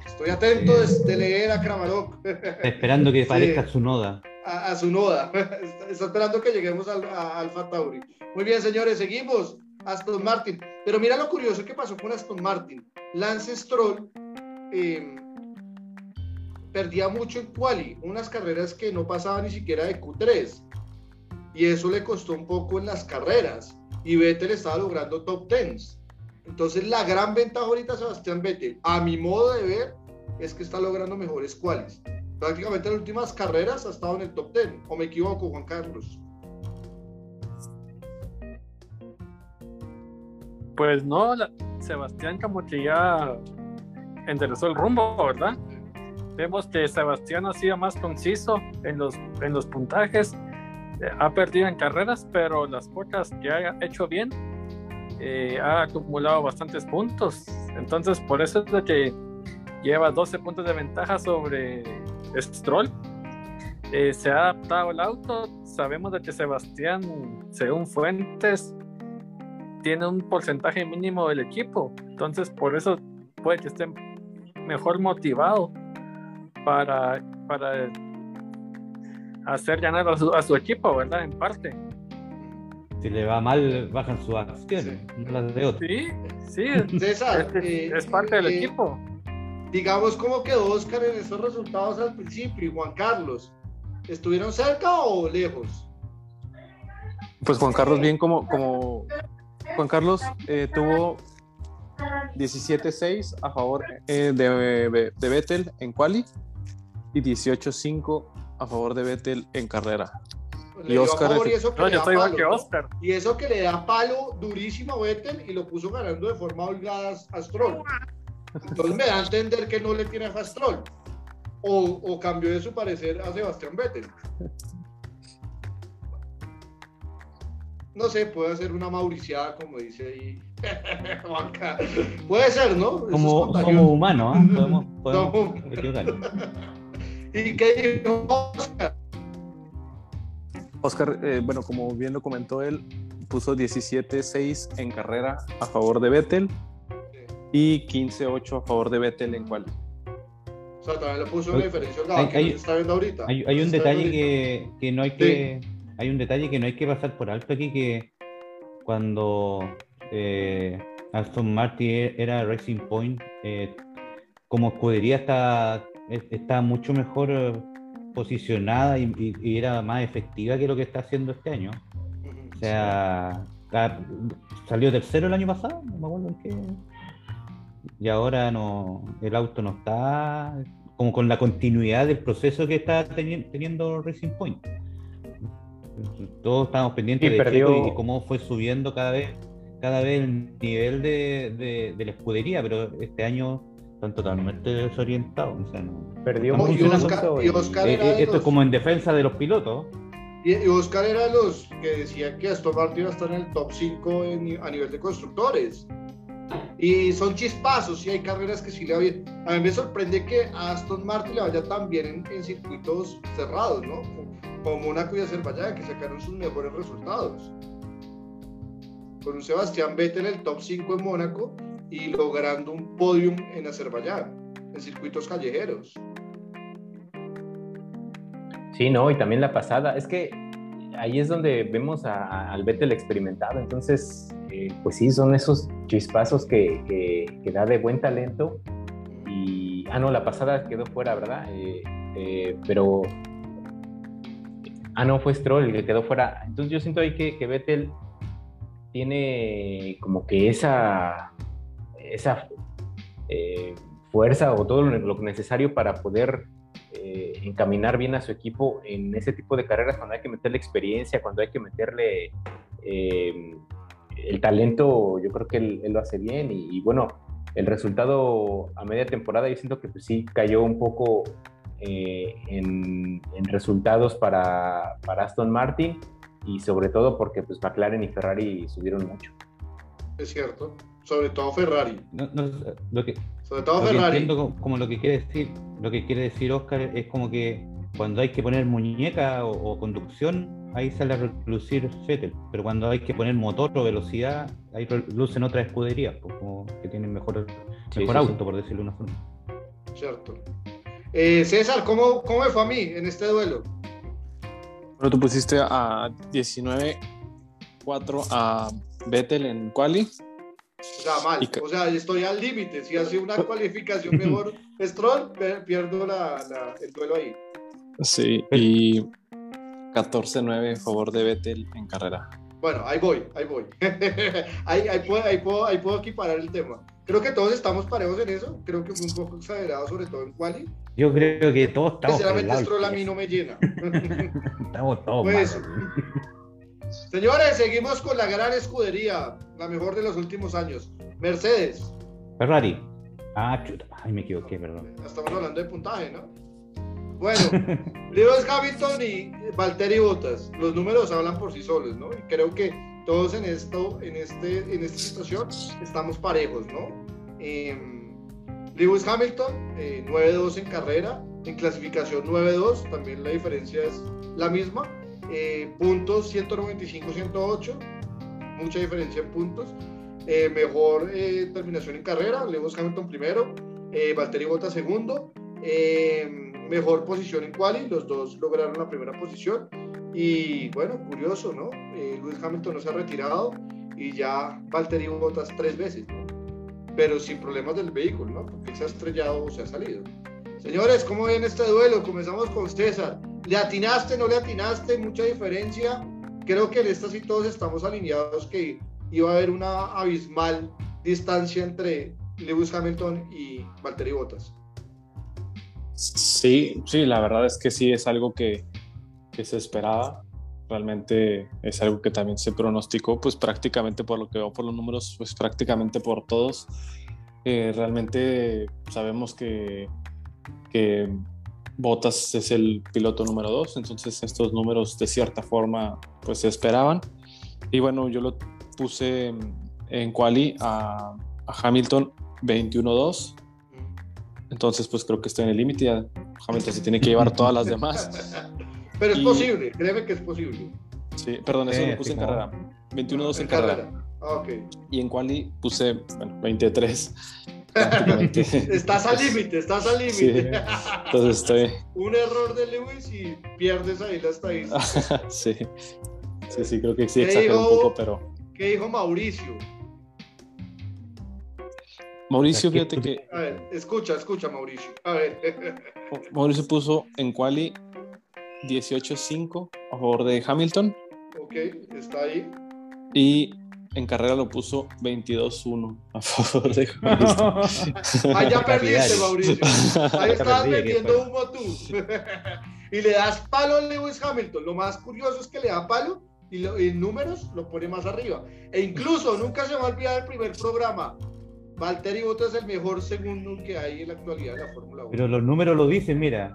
Estoy atento de, leer a Kramarok.
Esperando que parezca su noda
a, su noda. Está esperando que lleguemos al, a Alfa Tauri. Muy bien, señores, seguimos. Aston Martin. Pero mira lo curioso que pasó con Aston Martin. Lance Stroll em, perdía mucho en quali, unas carreras que no pasaba ni siquiera de Q3. Y eso le costó un poco en las carreras. Y Vettel estaba logrando top 10. Entonces la gran ventaja ahorita Sebastián Vettel, a mi modo de ver, es que está logrando mejores qualis prácticamente en las últimas carreras ha estado en el top 10, o me equivoco, Juan Carlos.
Pues no, Sebastián como que ya enderezó el rumbo, ¿verdad? Vemos que Sebastián ha sido más conciso en los, en los puntajes, eh, ha perdido en carreras, pero las pocas que ha hecho bien, eh, ha acumulado bastantes puntos. Entonces, por eso es de que lleva 12 puntos de ventaja sobre Stroll. Eh, se ha adaptado el auto. Sabemos de que Sebastián, según fuentes, tiene un porcentaje mínimo del equipo. Entonces, por eso puede que esté mejor motivado para, para hacer ganar a su, a su equipo, ¿verdad? En parte.
Si le va mal, bajan sus acciones, no las de otros.
Sí, sí,
César,
es,
eh,
es parte del
eh,
equipo.
Digamos cómo quedó Oscar en esos resultados al principio y Juan Carlos. ¿Estuvieron cerca o lejos?
Pues Juan Carlos, bien como, como Juan Carlos eh, tuvo 17-6 a favor eh, de, de Vettel en quali y 18-5 a favor de Vettel en carrera.
Le
Y Oscar
favor
es-
y eso que
No,
le
yo
da
soy igual
palo,
que
¿no?
Oscar.
Y eso que le da palo durísimo a Vettel y lo puso ganando de forma holgada a Stroll. Entonces me da a entender que no le tiene a Stroll. O, o cambió de su parecer a Sebastián Vettel. No sé, puede ser una mauriciada, como dice ahí Juanca. Puede ser, ¿no? Es
Como, ¿ah? podemos, podemos
Somos-
equivocarnos.
¿Y qué dijo Oscar?
Oscar, eh, bueno, como bien lo comentó él, puso 17-6 en carrera a favor de Vettel y 15-8 a favor de Vettel en quali.
O sea, también le puso una
Hay-
diferencia
hay-
que no
hay-
se está viendo ahorita.
Hay, hay un detalle que, que no hay que hay un detalle que no hay que pasar por alto aquí que cuando eh, Aston Martin e- era Racing Point eh, como escudería está está mucho mejor eh, posicionada y, y- y era más efectiva que lo que está haciendo este año. O sea la- salió tercero el año pasado no me acuerdo en qué y ahora no el auto no está como con la continuidad del proceso que está teni- teniendo Racing Point. Todos estamos pendientes
Sí,
de
perdió-
y cómo fue subiendo cada vez, cada vez el nivel de, de- de la escudería, pero este año están totalmente desorientados. o sea, no-
Perdió
no
y
funciona.
Oscar- y Oscar
Eh,
era
eh, esto es como en defensa de los pilotos.
Y, y Oscar era los que decía que Aston Martin iba a estar en el top 5 en ni- a nivel de constructores. Y son chispazos, y hay carreras que sí le va bien. A mí me sorprende que Aston Martin le vaya tan bien en, en circuitos cerrados, ¿no? Como Mónaco y Azerbaiyán, que sacaron sus mejores resultados. Con un Sebastián Vettel en el top 5 en Mónaco y logrando un podium en Azerbaiyán, en circuitos callejeros.
Sí, no, y también la pasada. Es que ahí es donde vemos a, al Vettel experimentado. Entonces, eh, pues sí, son esos chispazos que, da de buen talento. Y, ah, no, la pasada quedó fuera, ¿verdad? Eh, eh, pero, ah, no, fue Stroll el que quedó fuera. Entonces yo siento ahí que, que Vettel tiene como que esa, fuerza o todo lo necesario para poder eh, encaminar bien a su equipo en ese tipo de carreras cuando hay que meterle experiencia, cuando hay que meterle eh, el talento, yo creo que él, él lo hace bien y, y, bueno, el resultado a media temporada yo siento que pues sí cayó un poco eh, en, en, resultados para, para, Aston Martin y sobre todo porque pues McLaren y Ferrari subieron mucho.
Es cierto, sobre todo Ferrari.
No, no, lo que,
sobre todo
lo
Ferrari.
Como, como, lo que quiere decir, lo que quiere decir Oscar es como que cuando hay que poner muñeca o, o conducción, ahí sale a relucir Vettel, pero cuando hay que poner motor o velocidad, ahí relucen otras escuderías, pues, como que tienen mejor,
Sí,
mejor
sí,
auto,
sí.
por decirlo de una forma.
Cierto. Eh, César, ¿cómo, ¿cómo me fue a mí en este duelo?
Bueno, tú pusiste a 19-4 a Vettel en quali.
O sea, mal. O sea, estoy al límite. Si hace una cualificación mejor Stroll, pierdo la, la- el duelo ahí.
Sí, y 14-9 a favor de Vettel en carrera.
Bueno, ahí voy, ahí voy. ahí, ahí, puedo, ahí, puedo, ahí puedo equiparar el tema. Creo que todos estamos parejos en eso. Creo que fue un poco exagerado, sobre todo en quali.
Yo creo que todos estamos.
Sinceramente, Stroll a mí no me llena.
Estamos todos
Pues,
malos.
Señores, seguimos con la gran escudería, la mejor de los últimos años. Mercedes.
Ferrari. Ah, chuta. Ay, me equivoqué, perdón.
Estamos hablando de puntaje, ¿no? Bueno, Lewis Hamilton y Valtteri Bottas, los números hablan por sí solos, ¿no? Y creo que todos en esto, en este, en esta situación, estamos parejos, ¿no? Eh, Lewis Hamilton, eh, 9-2 en carrera, en clasificación 9-2, también la diferencia es la misma. Eh, puntos 195-108. mucha diferencia en puntos. Eh, mejor eh, terminación en carrera, Lewis Hamilton primero, eh, Valtteri Bottas segundo, mejor posición en quali, los dos lograron la primera posición. Y bueno, curioso, ¿no? Lewis Hamilton no se ha retirado y ya Valtteri Bottas tres veces, ¿no? pero sin problemas del vehículo, ¿no? Porque se ha estrellado o se ha salido. Señores, ¿cómo ven este duelo? Comenzamos con César. ¿Le atinaste, no le atinaste? Mucha diferencia. Creo que en esta sí todos estamos alineados que iba a haber una abismal distancia entre Lewis Hamilton y Valtteri Bottas.
Sí, sí, la verdad es que sí es algo que, se esperaba. Realmente es algo que también se pronosticó, pues prácticamente por lo que veo por los números, pues prácticamente por todos. Eh, realmente sabemos que, que Bottas es el piloto número dos, entonces estos números de cierta forma pues se esperaban. Y bueno, yo lo puse en quali a, Hamilton 21-2. Entonces pues creo que estoy en el límite. Hamilton se tiene que llevar todas las demás.
Pero es posible, créeme que es posible.
Sí, perdón, eso lo puse en carrera. 21-2 en, carrera.
Ah,
y en quali puse bueno, 23.
estás al límite, estás al límite.
entonces estoy.
Un error de Lewis y pierdes ahí la estadística.
sí. Sí, sí, creo que sí exageró un poco, pero.
¿Qué dijo Mauricio?
Mauricio, fíjate que.
A ver, escucha, escucha, Mauricio. A ver.
Mauricio puso en quali 18-5 a favor de Hamilton.
Ok, está ahí.
Y en carrera lo puso 22-1 a favor de Hamilton.
Ahí ya perdiste, Mauricio. Ahí estabas vendiendo humo tú. y le das palo a Lewis Hamilton. Lo más curioso es que le da palo y en números lo pone más arriba. E incluso, nunca se va a olvidar el primer programa. Valtteri Bottas es el mejor segundo que hay en la actualidad de la Fórmula 1.
Pero los números lo dicen, mira.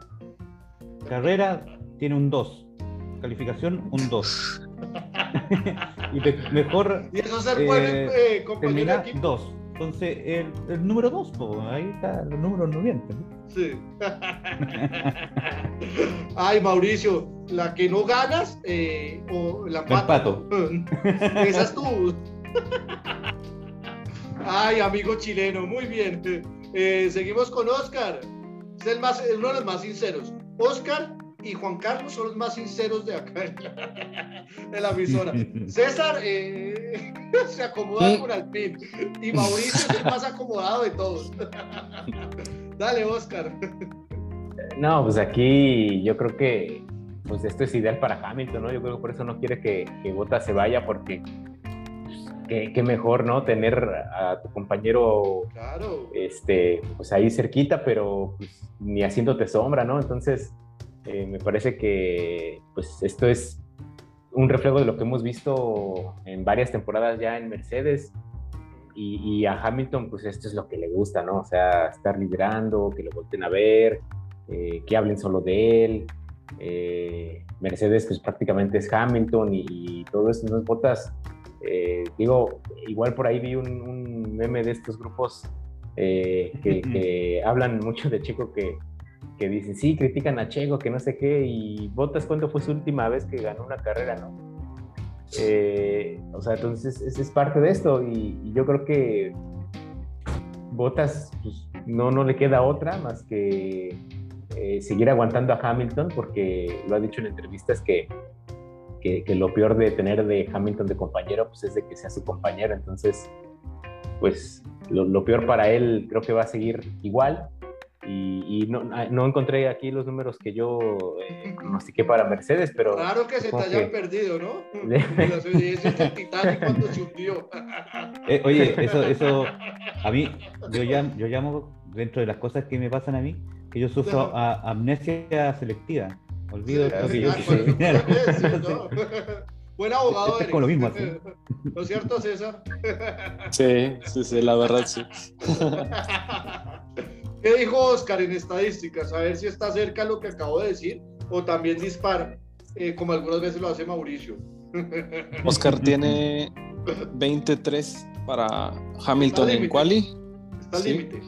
Carrera tiene un 2. Calificación, un 2. y mejor.
Y eso se puede eh, eh
2. Entonces, el, el número 2, ahí está, los números no mienten.
Sí. Ay, Mauricio, la que no ganas eh, o la
empato.
Esa es tú. Ay, amigo chileno, muy bien. Eh, seguimos con Oscar. Es el más, uno de los más sinceros. Oscar y Juan Carlos son los más sinceros de acá de la emisora. César eh, se acomoda con Alpín y Mauricio es el más acomodado de todos. Dale, Oscar.
No, pues aquí yo creo que pues esto es ideal para Hamilton, ¿no? Yo creo que por eso no quiere que, que Bota se vaya porque pues, qué, mejor, ¿no? Tener a tu compañero este, pues ahí cerquita, pero pues, ni haciéndote sombra, ¿no? Entonces, eh, me parece que pues esto es un reflejo de lo que hemos visto en varias temporadas ya en Mercedes. Y, a Hamilton, pues esto es lo que le gusta, ¿no? O sea, estar liderando, que lo volten a ver, eh, que hablen solo de él. Eh, Mercedes, pues prácticamente es Hamilton y, todo eso, ¿no? Botas. digo, igual por ahí vi un, meme de estos grupos que, hablan mucho de Chico que, que dicen, sí, critican a Checo, que no sé qué, y Botas, ¿cuándo fue su última vez que ganó una carrera, no? Eh, o sea, entonces es, es parte de esto, y, yo creo que Botas pues, no, no le queda otra más que eh, seguir aguantando a Hamilton, porque lo ha dicho en entrevistas que, que, lo peor de tener de Hamilton de compañero, pues es de que sea su compañero, entonces, pues lo, lo peor para él creo que va a seguir igual, y, no, ah, no, encontré aquí los números que yo eh, pronostiqué para Mercedes, pero...
Claro que se te hayan perdido, ¿no? Ese es el Titanic cuando se hundió.
Eh, oye, eso, eso, a mí, yo, llamo, yo llamo, dentro de las cosas que me pasan a mí, que yo sufro amnesia selectiva. Olvido lo que yo
Buen abogado.
Es, con lo mismo, ¿sí?
¿No es cierto, César?
Sí, sí, sí, la verdad sí.
¿Qué dijo Oscar en estadísticas? A ver si está cerca lo que acabo de decir o también dispara, eh, como algunas veces lo hace Mauricio.
Oscar tiene 23 para Hamilton en quali.
Está al límite.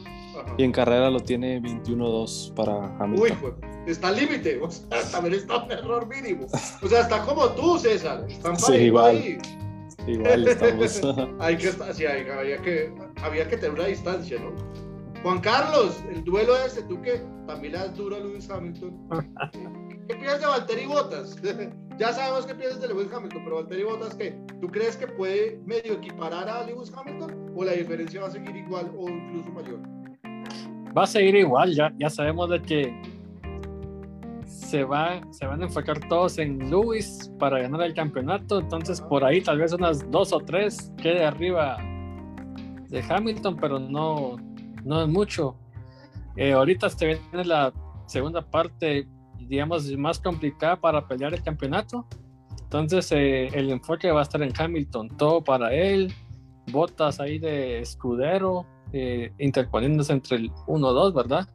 Y en carrera lo tiene 21-2 para Hamilton.
Uy, está al límite. O sea, también está un error mínimo. O sea, está como tú, César. Están sí, igual. ahí.
igual estamos.
Hay que, estar- sí, hay- había, que, había que tener una distancia, ¿no? Juan Carlos, el duelo este, tú que también le das duro a Lewis Hamilton. ¿Qué piensas de Valtteri Bottas? ya sabemos qué piensas de Lewis Hamilton, pero Valtteri Bottas, ¿qué? ¿Tú crees que puede medio equiparar a Lewis Hamilton? ¿O la diferencia va a seguir igual o incluso mayor?
Va a seguir igual, ya, ya sabemos de que se, va, se van a enfocar todos en Lewis para ganar el campeonato, entonces por ahí tal vez unas dos o tres quede arriba de Hamilton, pero no, no es mucho. Eh, ahorita se viene la segunda parte, digamos, más complicada para pelear el campeonato. Entonces eh, el enfoque va a estar en Hamilton, todo para él, botas ahí de escudero, eh, interponiéndose entre el 1-2, ¿verdad?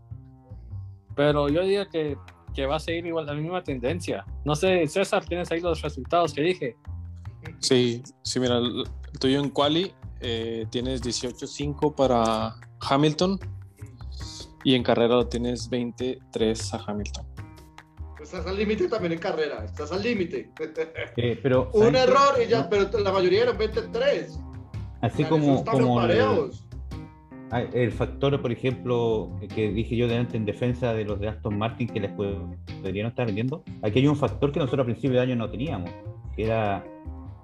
Pero yo diría que, que va a seguir igual la misma tendencia. No sé, César, tienes ahí los resultados que dije.
Sí, sí, mira, el tuyo en quali eh, tienes 18.5 para Hamilton y en carrera lo tienes 23 a Hamilton.
Estás al límite también en carrera, estás al límite.
Eh, pero,
Un error y ya, pero la mayoría eran 23.
Así
O sea,
como, el, ah, el factor, por ejemplo, que dije yo delante en defensa de los de Aston Martin que les pod- podrían estar vendiendo, aquí hay un factor que nosotros a principio de año no teníamos, que era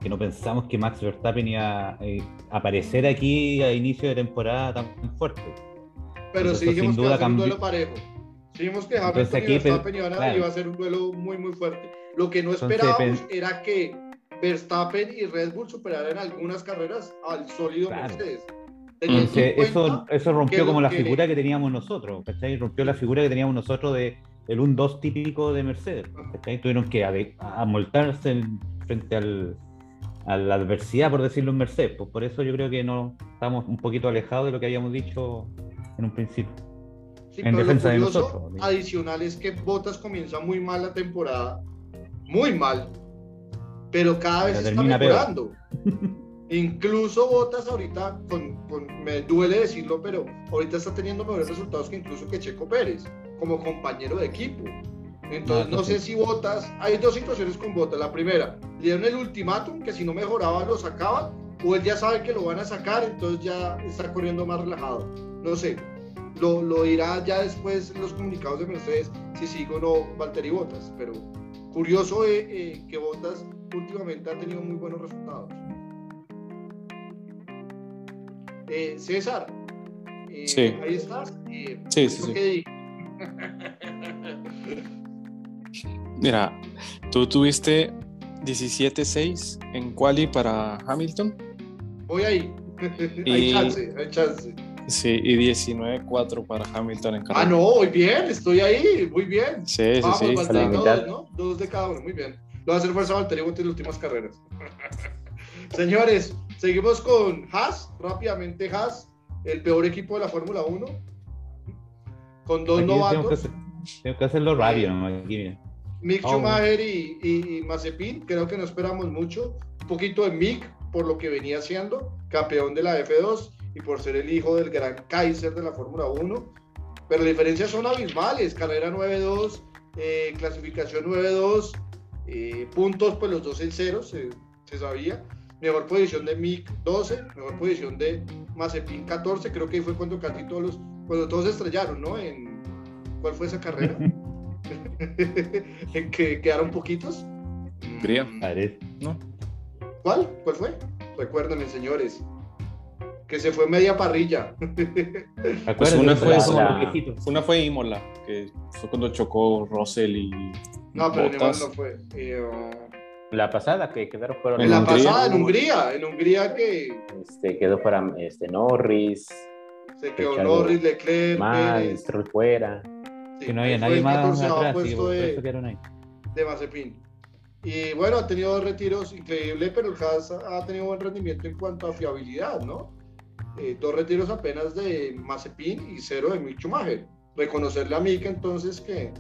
que no pensamos que Max Verstappen iba a eh, aparecer aquí a inicio de temporada tan fuerte.
Pero sí dijimos
sin
que iba a
duda
ser un duelo parejo. Sí dijimos que Hamilton y
aquí,
Verstappen
pe-
iban a,
claro.
iba a ser un duelo muy, muy fuerte. Lo que no esperábamos
pe-
era que Verstappen y Red Bull superaran algunas carreras al sólido
Claro.
Mercedes. Teniendo
Entonces,
en
eso, rompió como la
que-
figura que teníamos nosotros, ¿cachai? Rompió la figura que teníamos nosotros de el 1-2 típico de Mercedes, ¿cachai? Tuvieron que en- frente al, a la adversidad, por decirlo en Mercedes. Pues por eso yo creo que no estamos un poquito alejados de lo que habíamos dicho en un principio.
Sí,
en defensa de nosotros, ¿no?
adicional es que Bottas comienza muy mal la temporada, muy mal, pero cada vez
Pero
está mejorando. incluso Bottas ahorita, con, con- me duele decirlo, pero ahorita está teniendo mejores resultados que incluso que Checo Pérez, como compañero de equipo. Entonces,
Ah,
no sé si Bottas, hay dos situaciones con Bottas. La primera, le dieron el ultimátum que si no mejoraba lo sacaban, o él ya sabe que lo van a sacar, entonces ya está corriendo más relajado. No sé, lo, lo dirá ya después en los comunicados de Mercedes si sigue o no Valtteri Bottas, pero curioso eh, eh, que Bottas últimamente ha tenido muy buenos resultados. Eh, César, eh,
Sí.
ahí estás.
Sí, sí,
¿eso
sí.
di?
Mira, tú tuviste 17.6 en quali para Hamilton
Voy ahí.
Y-
hay chance, hay chance.
sí, y 19.4 para Hamilton en carrera.
Ah, no, muy bien, estoy ahí, muy bien.
Sí, sí,
Vamos,
sí.
Valtteri, todos, ¿no? Dos de cada uno, muy bien. Lo va a hacer fuerza Valtteri en las últimas carreras. Señores, seguimos con Haas, rápidamente Haas, el peor equipo de la Fórmula 1, con dos
Aquí tengo que,
novatos,
hacer- tengo que hacerlo rápido, ¿no? Aquí, mira.
Mick
Oh.
Schumacher y, y, y Mazepin, creo que no esperamos mucho, un poquito de Mick por lo que venía siendo, campeón de la F2 y por ser el hijo del gran Kaiser de la Fórmula 1, pero las diferencias son abismales, carrera 9-2, eh, clasificación 9-2, eh, puntos pues los dos en cero, se, se sabía, mejor posición de Mick 12, mejor posición de Mazepin 14, creo que ahí fue cuando casi todos los, cuando todos se estrellaron, ¿no? En, ¿Cuál fue esa carrera? en que quedaron poquitos.
Hungría.
Mm.
¿no?
¿Cuál? ¿Cuál fue? Recuérdenme, señores. Que se fue media parrilla.
Pues una fue,
la-
una fue Imola, que fue cuando chocó Russell y
No, pero
Bottas.
no fue. Eh, oh,
La pasada que quedaron fueron
en la
Hungría.
pasada, en Hungría. En Hungría que
este, quedó fuera este, Norris,
se quedó
Richard
Norris, Leclerc,
mal,
Pérez.
Stroll fuera.
Sí,
Que no había nadie más
14º
atrás, sí,
puesto
por
de-
eso quedaron ahí.
de Mazepin. Y bueno, ha tenido dos retiros increíbles, pero el Haas ha tenido buen rendimiento en cuanto a fiabilidad, ¿no? Eh, dos retiros apenas de Mazepin y cero de Mick Schumacher. Reconocerle a Mick entonces que,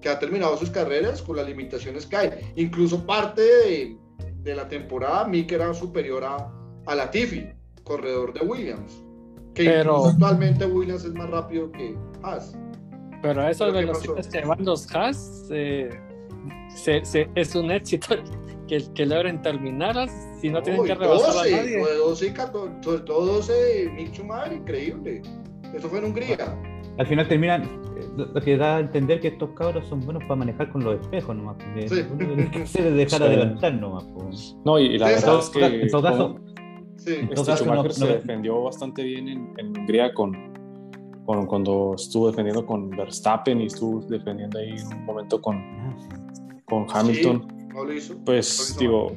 que ha terminado sus carreras con las limitaciones que hay. Incluso parte de, de la temporada Mick era superior a, a Latifi, corredor de Williams. Que
Pero-
actualmente Williams es más rápido que Haas.
Pero a esas
¿Pero qué
velocidades que van los Haas, eh, se- se- es un éxito que, que logren terminar si no tienen
Uy,
que rebasar
12,
a nadie.
12 y 14, sobre todo 12 Mick Schumacher, increíble. Eso fue en Hungría.
Al final terminan, eh, lo que da a entender que estos cabros son buenos para manejar con los espejos nomás. porque
Sí.
Es dejar
Sí.
adelantar nomás. po.
No, y, y la verdad es que
en todo caso,
Sí.
En todo
este
caso,
Schumacher
no-
se
no-
defendió bastante bien en, en Hungría con, con- cuando estuvo defendiendo con Verstappen y estuvo defendiendo ahí en un momento con,
sí.
con Hamilton.
No lo hizo.
Pues
No
digo,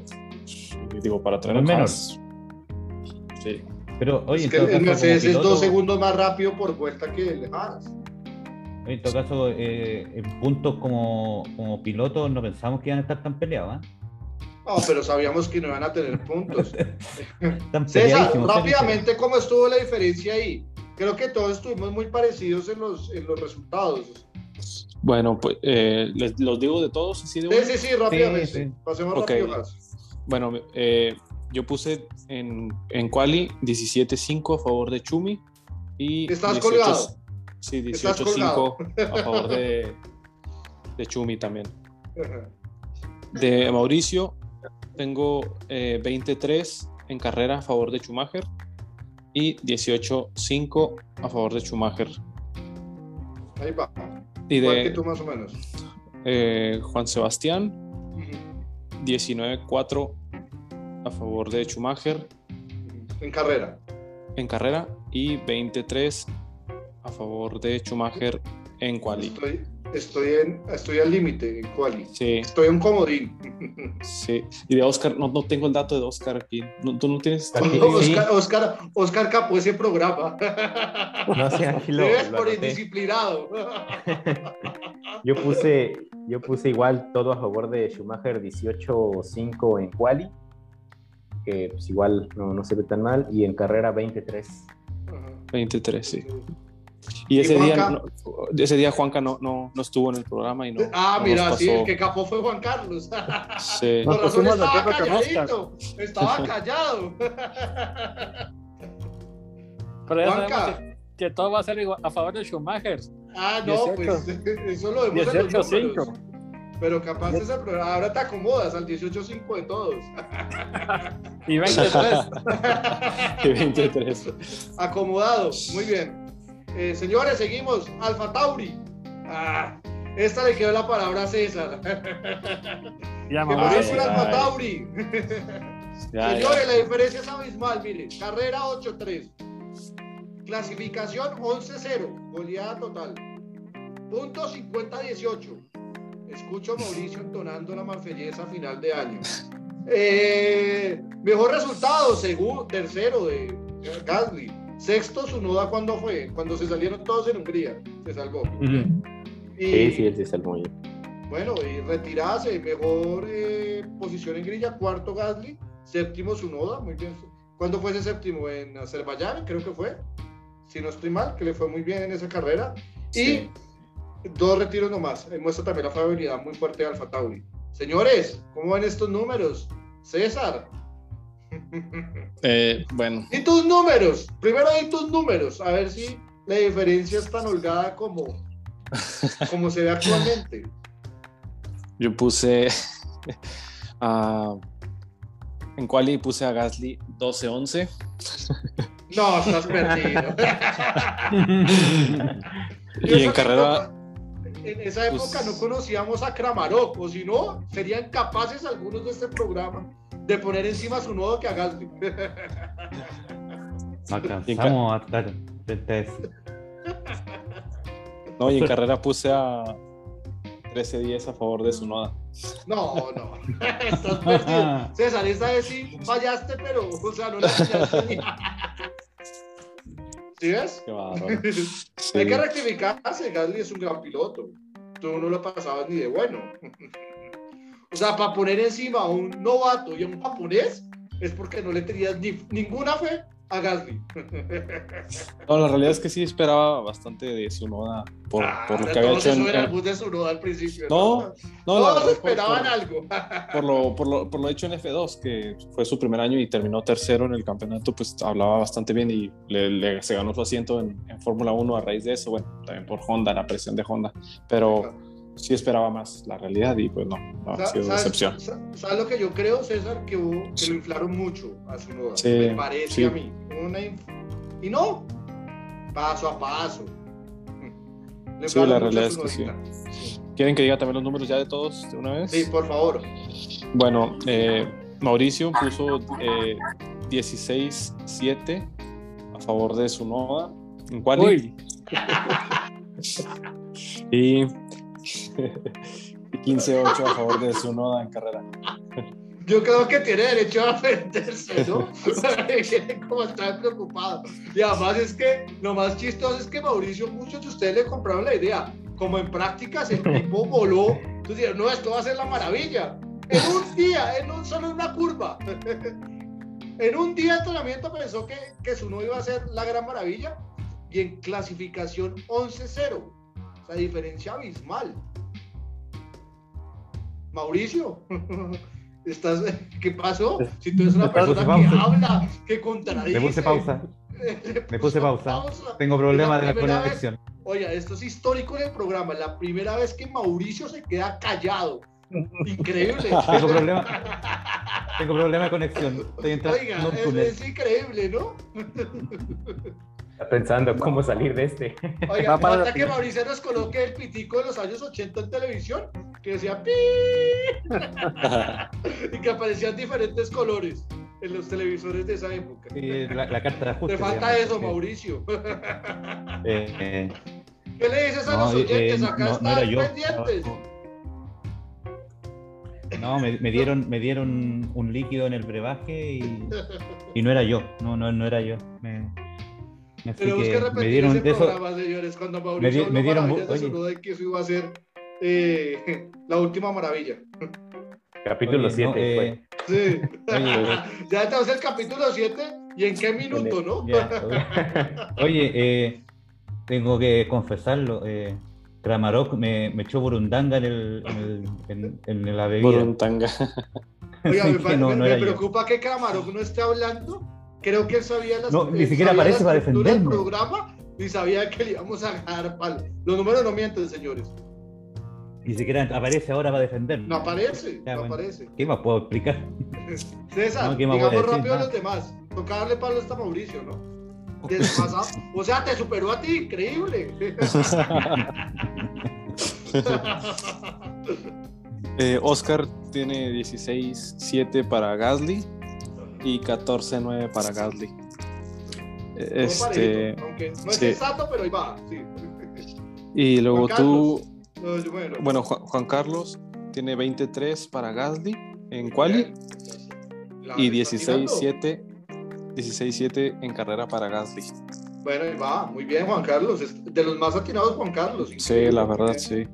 digo, para traer. Haas, Sí.
Pero oye,
Es
en
que el Mercedes es dos segundos más rápido por vuelta que el Haas.
En todo caso, eh, en puntos como, como pilotos no pensamos que iban a estar tan peleados. ¿ah?
No, pero sabíamos que no iban a tener puntos. César, rápidamente, ¿cómo estuvo la diferencia ahí? Creo que todos estuvimos muy parecidos en los, en los resultados.
Bueno, pues eh, les los digo de todos, así de
Sí, sí, sí, rápidamente.
Sí, sí.
Pasemos
Ok.
rápido más.
Bueno, eh, yo puse en, en Quali 17-5 a favor de Chumi y
¿Estás
18
colgado?
Sí,
Estás
18-5 a favor de, de Chumi también. De Mauricio tengo eh, 23 en carrera a favor de Schumacher y 18-5 a favor de Schumacher.
Ahí va.
Y
Igual que
de
tú más o menos.
eh, Juan Sebastián
Ujú.
19-4 a favor de Schumacher
En carrera.
en carrera y 23 a favor de Schumacher en quali.
Estoy, estoy, en, estoy al límite en quali.
Sí,
Estoy en comodín.
sí. Y de Oscar, no, no tengo el dato de Oscar aquí. No, ¿Tú no tienes?
Aquí.
Oscar, Oscar, Oscar capó ese programa.
No sé, aquí lo, lo
por indisciplinado.
Yo puse, yo puse igual todo a favor de Schumacher 18-5 en quali, que pues igual no, no se ve tan mal, y en carrera 23.
23, sí. ¿Y ese día,
Juanca?
no- ese día Juanca no, no, no estuvo en el programa y no.
Ah,
no
mira, sí, el que capó fue Juan Carlos.
Sí.
Por razón
de
estaba calladito. Estaba callado.
Pero ya
Juanca.
sabemos que, que todo va a ser igual- a favor de Schumacher.
Ah, no,
18.
pues eso lo vemos en los
18-5.
números. Pero capaz ese programa, ahora te acomodas al 18-5 de todos.
Y 23.
Y 23.
Acomodado, muy bien. Eh, señores, seguimos. Alfa Tauri. Ah, esta le quedó la palabra a César.
Y a
¿Qué pasa
Mauricio.
con
ay.
Alfa Tauri?
Ya,
Señores,
ya.
la diferencia es abismal, mire. Carrera 8-3. Clasificación 11-0. Goleada total. Punto 50-18. Escucho a Mauricio entonando la marfelleza a final de año. Eh, mejor resultado, segundo, tercero de Gasly. Sexto, Sunoda, ¿cuándo fue? Cuando se salieron todos en Hungría. Se salvó. Y,
Sí, sí, él se salvó
bueno, y retirarse, mejor eh, posición en grilla, cuarto Gasly, séptimo Sunoda, muy bien. ¿Cuándo fue ese séptimo? En Azerbaiyán, creo que fue, si no estoy mal, que le fue muy bien en esa carrera.
Sí.
Y dos retiros nomás, eh, muestra también la fiabilidad muy fuerte de Alfa Tauri. Señores, ¿cómo ven estos números? César,
Eh, bueno,
y tus números, primero di tus números, a ver si la diferencia es tan holgada como, como se ve actualmente.
yo puse a. en quali puse a Gasly 12-11.
No, estás perdido.
Y en carrera,
en esa época
pues-
no conocíamos a Kramarov, o si no, serían capaces algunos de este programa de poner encima su nodo que a Gasly.
No alcanzamos
y en carrera puse a 13-10 a favor de Sunoda.
No, no, estás perdido. César, esta vez sí fallaste, pero, o sea, no la fallaste ni. ¿Sí ves?
Qué bárbaro. Sí.
Hay que rectificarse, Gasly es un gran piloto. Tú no lo pasabas ni de bueno. O sea, para poner encima a un novato y a un japonés es porque no le tenías ni- ninguna fe a Gasly.
No, la realidad es que sí esperaba bastante de Sunoda por,
Ah,
por lo que había hecho en,
el bus de Tsunoda al principio.
No, no, la
todos
por-
esperaban
por-
algo.
por lo, por, lo, por lo hecho en F2, que fue su primer año y terminó tercero en el campeonato, pues hablaba bastante bien y le, le- se ganó su asiento en, en Fórmula 1 a raíz de eso, bueno, también por Honda, la presión de Honda, pero sí esperaba más la realidad y pues no, no ha sido
¿Sabes,
decepción.
sa- ¿Sabes lo que yo creo, César? Que, hubo- que lo inflaron mucho a su noda.
Sí,
me parece
sí.
a mí. Una inf- Y no, paso a paso. Le
Sí, la realidad es que sí. ¿Quieren que diga también los números ya de todos de una vez?
Sí, por favor.
Bueno, eh, Mauricio puso eh, 16-7 a favor de su noda en.
Uy,
y 15-8 a favor de su noda en carrera.
Yo creo que tiene derecho a defenderse, ¿no? Como está preocupado. Y además es que lo más chistoso es que Mauricio, muchos de ustedes le compraron la idea. Como en prácticas el tipo voló. Entonces dijeron, no, esto va a ser la maravilla. En un día, en un, solo en una curva. En un día de entrenamiento pensó que, que su no iba a ser la gran maravilla. Y en clasificación 11-0. Sea, diferencia abismal. Mauricio. ¿Estás, ¿Qué pasó? Si tú eres una persona que habla, que contradice.
Me puse pausa. Me puse pausa. Tengo problemas de la conexión.
Oiga, esto es histórico en el programa. La primera vez que Mauricio se queda callado. Increíble.
Tengo problema, tengo problema de conexión. Estoy
Oiga, es increíble, ¿no?
Está pensando cómo salir de este.
Oiga,
Va para
falta que Mauricio nos coloque el pitico de los años 80 en televisión, que decía pi y que aparecían diferentes colores en los televisores de esa época.
Sí, la, la carta de ajuste.
Te falta
digamos,
eso, Mauricio.
eh, eh,
¿Qué le dices a
No,
los
eh,
oyentes?
eh,
Acá
no- no
están
era yo.
pendientes.
no, me, me dieron, me dieron un líquido en el brebaje y, y no era yo. No, no, no era yo. Me, me fui
Tenemos que
que
repetir
me dieron
ese
de eso.
programa, señores, cuando Mauricio
di-
habló
me dieron-
maravillas de que eso iba a ser eh, la última maravilla.
Capítulo
Oye,
7.
no, eh,
Sí.
Oye,
ya estamos en el capítulo 7 y en qué minuto, ¿no?
Ya, oye, eh, tengo que confesarlo. Eh, Kramarok me, me echó burundanga en, el, en, el, en, en la bebida.
Por un tanga.
Oiga,
Así
me,
no,
me-
no
me
era yo.
preocupa que Kramarov no esté hablando. Creo que él sabía las
No, ni
él
siquiera
sabía
aparece
la
para
del
defenderme.
programa y sabía que le íbamos a dar palo. Los números no mienten, señores.
Ni siquiera aparece ahora para defenderme.
No aparece,
Ya,
no
bueno.
aparece.
¿Qué más puedo explicar?
César,
No, ¿qué más voy a
digamos
decir?
rápido a los demás. Toca darle palo hasta Mauricio, ¿no? O sea, te superó a ti, increíble.
Eh, Oscar tiene 16-7 para Gasly y 14-9 para Gasly. Este,
parejito, aunque no es
sí.
exacto, pero ahí va. Sí.
y luego
Juan
tú,
No, yo- bueno,
bueno, Juan, Juan Carlos tiene 23 para Gasly en quali y
está tirando.
16-7 16-7 en carrera para Gasly.
Bueno, ahí va. Muy bien, Juan Carlos. Es de los más atinados, Juan Carlos.
Sí, la verdad, sí.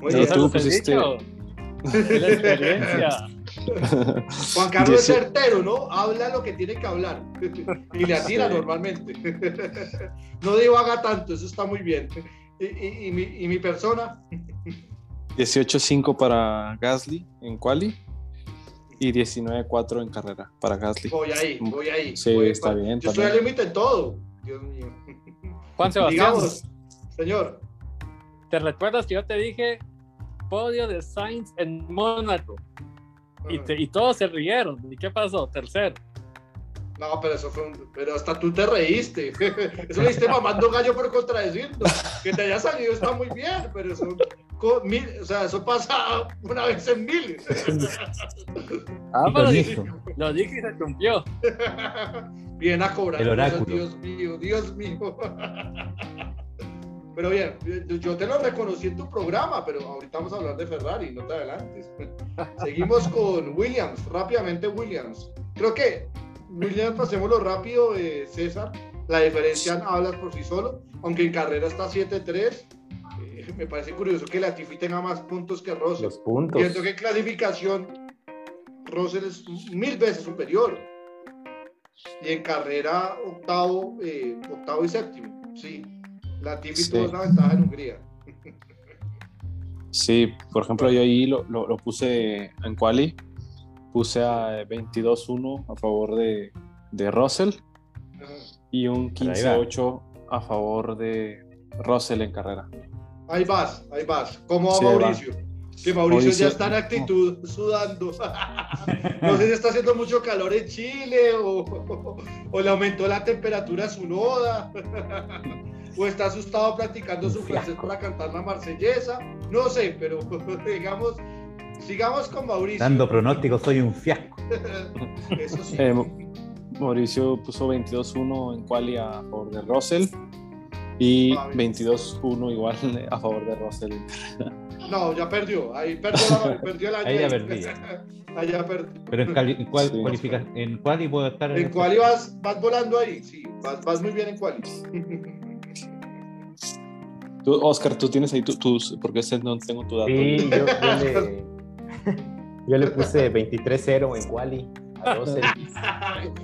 Muy
Pero
bien.
Tú pusiste-
la experiencia.
Juan Carlos es certero, ¿no? Habla lo que tiene que hablar. y le atira
Sí.
normalmente. no divaga tanto, eso está muy bien. Y, y- y mi, y mi persona,
18-5 para Gasly en quali y 19-4 en carrera para Gasly.
voy ahí, voy ahí.
Sí,
Voy-
está bien,
Yo estoy al límite en todo. Dios mío.
Juan Sebastián,
Digamos, señor.
¿te recuerdas que yo te dije podio de Sainz en Mónaco? Y, te- y todos se rieron. ¿Y qué pasó? Tercero.
No, pero eso fue un... Pero hasta tú te reíste. Eso le diste mamando gallo por contradecirnos. Que te haya salido está muy bien, pero eso... mil- o sea, eso pasa una vez en mil.
Ah, pero
con
dije- lo dije y se cumplió.
Bien a cobrar.
El oráculo.
Dios mío, Dios mío. Pero bien, yo- te lo reconocí en tu programa, pero ahorita vamos a hablar de Ferrari, no te adelantes. Seguimos con Williams, rápidamente Williams. Creo que Williams, pasémoslo rápido, eh, César. La diferencia hablas por sí solo, aunque en carrera está 7-3. eh, me parece curioso que Latifi tenga más puntos que Russell.
Los puntos.
Cierto que en clasificación Russell es mil veces superior. Y en carrera octavo, eh, octavo y séptimo. Sí. Latifi
Sí.
tuvo una ventaja en Hungría.
Sí, por ejemplo, yo ahí lo, lo- lo puse en quali, puse a 22-1 a favor de, de Russell y un
Pero ahí va.
15-8 a favor de Russell en carrera.
Ahí vas, ahí vas. ¿Cómo va
Sí, ahí va.
Mauricio? Que Mauricio,
Mauricio-
ya está en actitud sudando. no sé si está haciendo mucho calor en Chile o, o le aumentó la temperatura a su noda. o está asustado practicando su francés para cantar la marsellesa. No sé, pero digamos, sigamos con Mauricio.
Dando pronóstico, soy un fiasco.
Eso sí.
Eh, Mauricio puso 22-1 en quali a favor de Russell y
Ah,
22-1 igual a favor de Russell.
No, ya perdió. Ahí perdió, la- perdió el año.
Ahí ya perdí.
Ahí ya perdió.
Pero en, cali- en cuál
Sí.
cualifica- en cuál puedo estar
En quali vas, vas volando ahí, sí, vas, vas muy bien en quali.
Tú, Oscar, tú tienes ahí tu- tus, porque ese no tengo tu dato.
Sí, yo, yo le, yo le puse 23-0 en Quali a 12.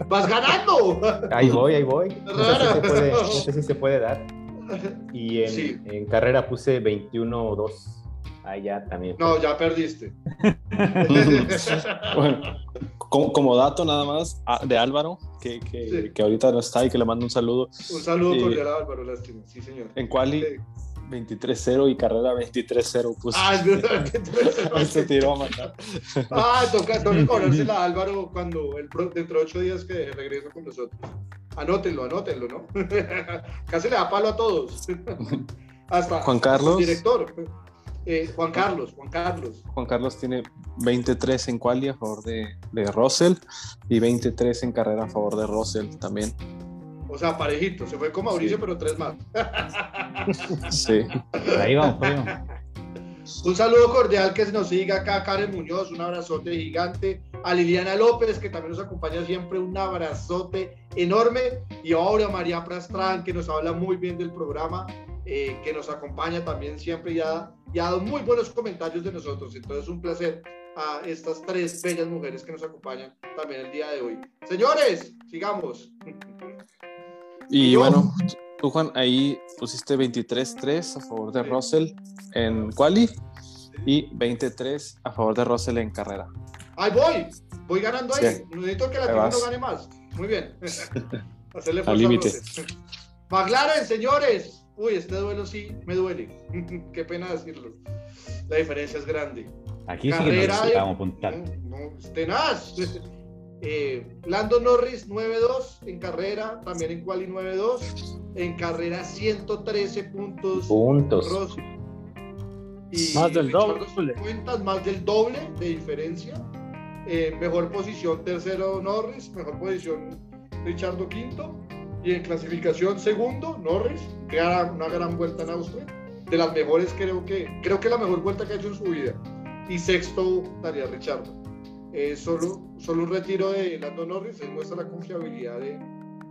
¡Vas ganando!
Ahí voy, ahí voy. No sé, si se puede,
Raro.
no sé si se puede dar. Y en,
Sí.
en carrera puse 21-2. Ahí ya también.
No, ya perdiste.
Bueno, como, como dato nada más ah, de Álvaro, que, que,
Sí.
que ahorita no está y que le mando un saludo.
Un saludo
Sí.
cordial a Álvaro Lástima, sí señor.
En quali
Sí.
23-0 y carrera 23-0, pues
Ah, es verdad.
él se tiró a matar.
Ah, toca, toca cobrársela a Álvaro cuando el pro- dentro de ocho días que regresa con nosotros. Anótenlo, anótenlo, ¿no? Casi le da palo a todos. Hasta
Juan
hasta
Carlos.
el director. Eh, Juan Carlos, Juan Carlos.
Juan Carlos tiene 23 en quali a favor de, de Russell y 23 en carrera a favor de Russell también.
O sea, parejito. Se fue con Mauricio,
Sí.
pero tres más.
Sí.
Ahí vamos, por ahí vamos.
Un saludo cordial que se nos siga acá, Karen Muñoz, un abrazote gigante. A Liliana López, que también nos acompaña siempre, un abrazote enorme. Y ahora María Prastrán, que nos habla muy bien del programa, eh, que nos acompaña también siempre y ha, y ha dado muy buenos comentarios de nosotros. Entonces, un placer a estas tres bellas mujeres que nos acompañan también el día de hoy. Señores, sigamos.
Y
Yo-
bueno, tú Juan, ahí pusiste 23-3 a favor de Russell en quali y 23 a favor de Russell en carrera.
Ahí voy, voy ganando ahí.
Sí.
Necesito que la
vas.
no gane más. Muy bien. Hacerle
Al límite.
McLaren, señores. Uy, este duelo sí me duele. Qué pena decirlo. La diferencia es grande.
Aquí sí que nos
de-
a apuntar.
No, no, tenaz. Eh, Lando Norris 9-2 en carrera, también en quali 9-2. En carrera 113 puntos.
Puntos.
Rossi. Y
Más del doble.
50, más del doble de diferencia. Eh, mejor posición tercero Norris, mejor posición Richardo quinto. Y en clasificación segundo Norris, que hará una gran vuelta en Austria. De las mejores creo que, creo que la mejor vuelta que ha hecho en su vida. Y sexto daría Richardo. Eh, solo, solo un retiro de Lando Norris demuestra la confiabilidad de,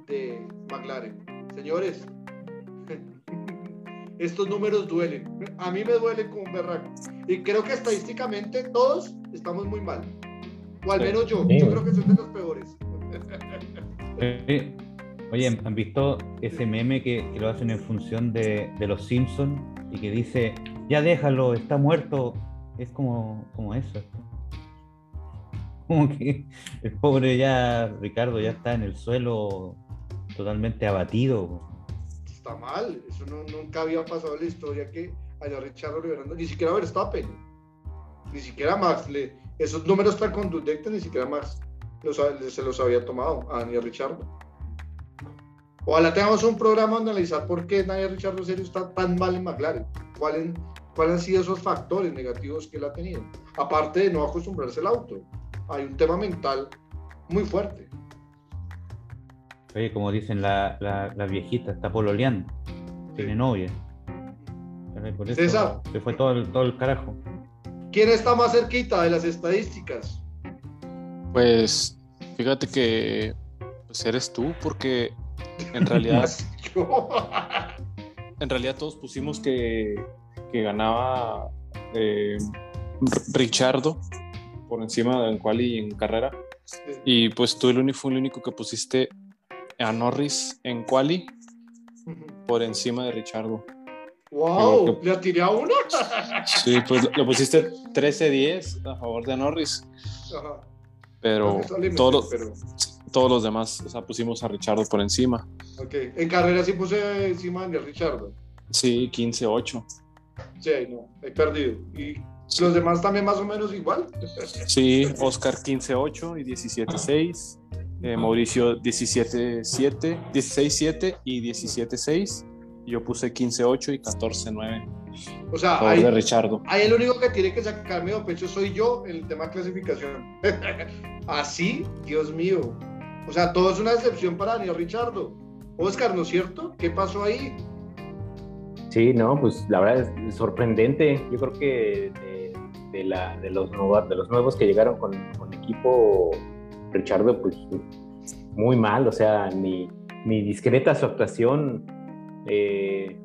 de McLaren. Señores, estos números duelen. A mí me duelen como un berraco. Y creo que estadísticamente todos estamos muy mal. O al menos yo. Yo creo que soy de los peores.
Oye, ¿han visto ese meme que, que lo hacen en función de, de los Simpsons y que dice, ya déjalo, está muerto? Es como, como eso. Como que el pobre ya, Ricardo, ya está en el suelo totalmente abatido.
Está mal. Eso nunca había pasado en la historia que haya Richardo liberando. Ni siquiera Verstappen. Ni siquiera Max. Le, esos números tan contundentes, ni siquiera Max los se los había tomado a Daniel Richardo. Ojalá tengamos un programa donde analizar por qué Daniel Richardo serio está tan mal en McLaren. ¿Cuáles cuáles han sido esos factores negativos que él ha tenido? Aparte de no acostumbrarse al auto. Hay un tema mental muy fuerte.
Oye, como dicen la, la, la viejita, está pololeando, tiene novia. Por eso
César.
se fue todo el, todo el carajo.
¿Quién está más cerquita de las estadísticas?
Pues fíjate que pues eres tú, porque en realidad,
Yo.
en realidad todos pusimos que, que ganaba eh, Richardo por encima en quali y en carrera. Y pues tú el único, fue el único que pusiste a Norris en quali por encima de Richardo.
Wow,
que-
¿le atiré a uno?
Sí, pues lo pusiste 13-10 a favor de Norris,
Ajá.
pero
le
todos,
pero-
todos los demás, o sea, pusimos a Richardo por encima.
ok. En carrera sí puse encima de Richardo.
Sí, 15-8.
Sí, no, he perdido. Y los demás también más o menos igual.
Sí, Oscar 15-8 y 17-6. Eh, Mauricio 17-7, 16-7 y 17-6. Yo puse 15-8 y 14-9.
O sea, ahí,
de Richardo.
ahí el único que tiene que sacarme de pecho soy yo en el tema clasificación. Así, Dios mío. O sea, todo es una decepción para Daniel Richardo. Oscar, ¿no es cierto? ¿Qué pasó ahí?
Sí, no, pues la verdad es sorprendente. Yo creo que de, la, de, los, nuevos, de los nuevos que llegaron con, equipo, Richardo, pues muy mal, o sea, ni, ni discreta su actuación. Eh,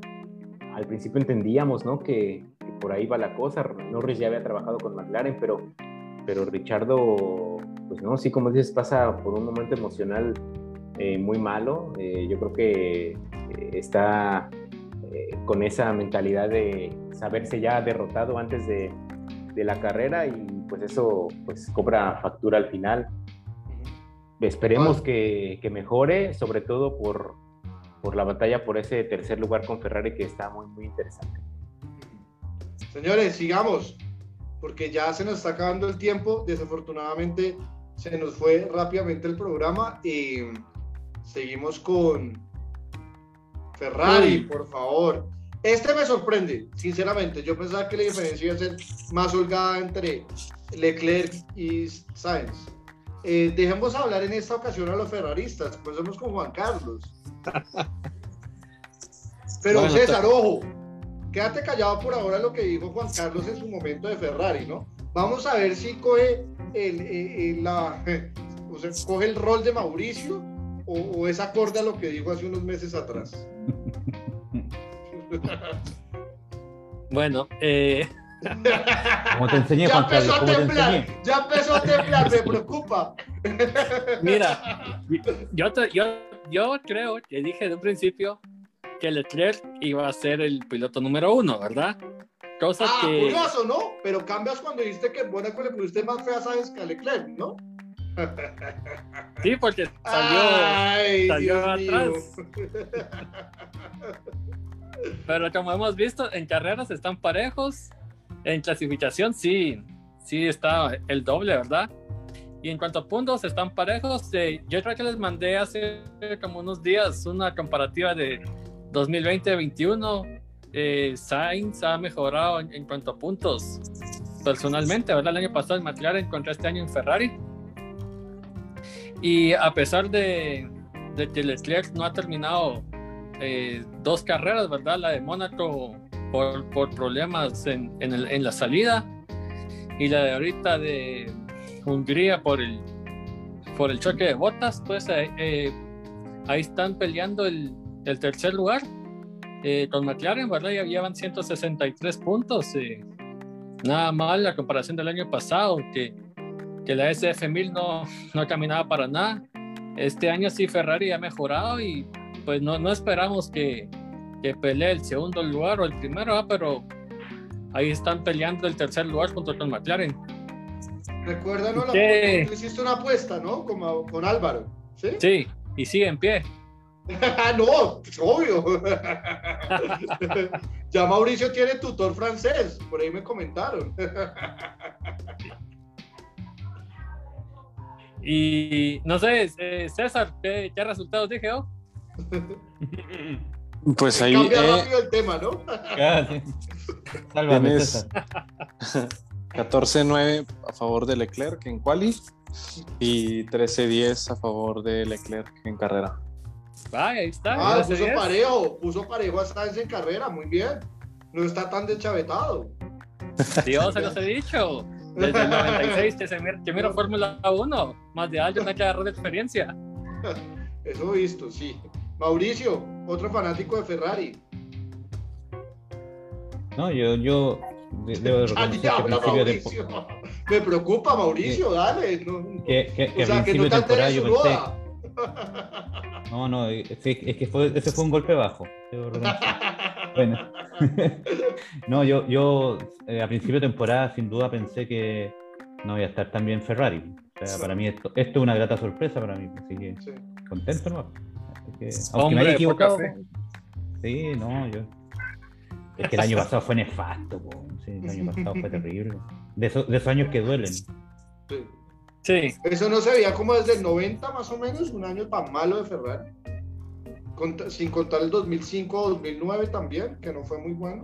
al principio entendíamos, ¿no? Que, por ahí va la cosa. Norris ya había trabajado con McLaren, pero, pero Richardo, pues no, sí, como dices, pasa por un momento emocional eh, muy malo. Eh, yo creo que está con esa mentalidad de saberse ya derrotado antes de, de, la carrera y pues eso pues cobra factura al final. Esperemos que, que mejore, sobre todo por, por la batalla por ese tercer lugar con Ferrari que está muy, muy interesante.
Señores, sigamos, porque ya se nos está acabando el tiempo. Desafortunadamente se nos fue rápidamente el programa y seguimos con Ferrari, por favor. Este me sorprende, sinceramente. Yo pensaba que la diferencia iba a ser más holgada entre Leclerc y Sainz. Eh, dejemos hablar en esta ocasión a los ferraristas, pues somos con Juan Carlos. Pero bueno, César, ojo, quédate callado por ahora lo que dijo Juan Carlos en su momento de Ferrari, ¿no? Vamos a ver si coge el, el, la, o sea, coge el rol de Mauricio o, o, es acorde a lo que dijo hace unos meses atrás.
bueno, eh...
Como te enseñé,
ya
Juan
empezó a temblar, ya empezó a temblar, me preocupa.
Mira, yo, te, yo, yo creo que dije de un principio que Leclerc iba a ser el piloto número uno, ¿verdad? Cosa
ah,
que...
curioso, ¿no? Pero cambias cuando dijiste que en Mónaco le pusiste más fea sabes que a Leclerc, ¿no?
Sí, porque salió,
Ay,
salió
Dios
atrás.
mío.
Pero como hemos visto, en carreras están parejos. En clasificación sí, sí está el doble, ¿verdad? Y en cuanto a puntos, están parejos. Eh, yo creo que les mandé hace como unos días una comparativa de 2020-21. Eh, Sainz ha mejorado en, en, cuanto a puntos personalmente, ¿verdad? El año pasado en McLaren contra este año en Ferrari. Y a pesar de, de que Leclerc no ha terminado eh, dos carreras, ¿verdad? La de Mónaco por, por problemas en, en, el, en, la salida y la de ahorita de Hungría por el, por el choque de botas, pues eh, eh, ahí están peleando el, el tercer lugar eh, con McLaren, ¿verdad? Ya llevan 163 puntos. nada mal la comparación del año pasado, que, que la SF1000 no, no caminaba para nada. Este año sí Ferrari ha mejorado y pues no, no esperamos que, que pelee el segundo lugar o el primero, ¿eh? pero ahí están peleando el tercer lugar junto con McLaren.
Recuérdanos, la, tú hiciste una apuesta, ¿no? Como, con Álvaro. Sí,
sí y sigue en pie.
no, pues obvio. ya Mauricio tiene tutor francés, por ahí me comentaron.
y no sé, eh, César, ¿qué, qué resultados dije yo?
Pues ahí.
Cambia rápido el tema, ¿no?
Ah. Sálvame,
Tienes
César.
14-9 a favor de Leclerc en quali y 13-10 a favor de Leclerc en carrera.
Vaya, ahí está.
Ah, puso
a
parejo, puso parejo hasta en carrera, muy bien. No está tan deschavetado.
Dios, se los he dicho. Desde el 96 que, se mira, que miro Fórmula 1. Más de años hay que agarrar de experiencia.
Eso he visto, sí. Mauricio, otro fanático de Ferrari.
No, yo, yo de- debo de
Ah,
reconocer que principio de,
Mauricio. Me preocupa, Mauricio, dale. No,
que, que- que
o sea, que no te
yo pensé, no, no, es que, es que fue, ese fue un golpe bajo. debo. Bueno. no, yo, yo eh, a principio de temporada sin duda pensé que no iba a estar tan bien Ferrari. O sea, para mí esto, esto es una grata sorpresa para mí, así que
Sí.
contento, ¿no? Aunque me haya equivocado. Sí, no, yo. Es que el año pasado fue nefasto, po. Sí, el año pasado fue terrible. De, esos- de esos años que duelen.
Sí.
Sí,
Eso no se veía como desde el 90 más o menos, un año tan malo de Ferrari. Sin contar el 2005 o 2009 también, que no fue muy bueno.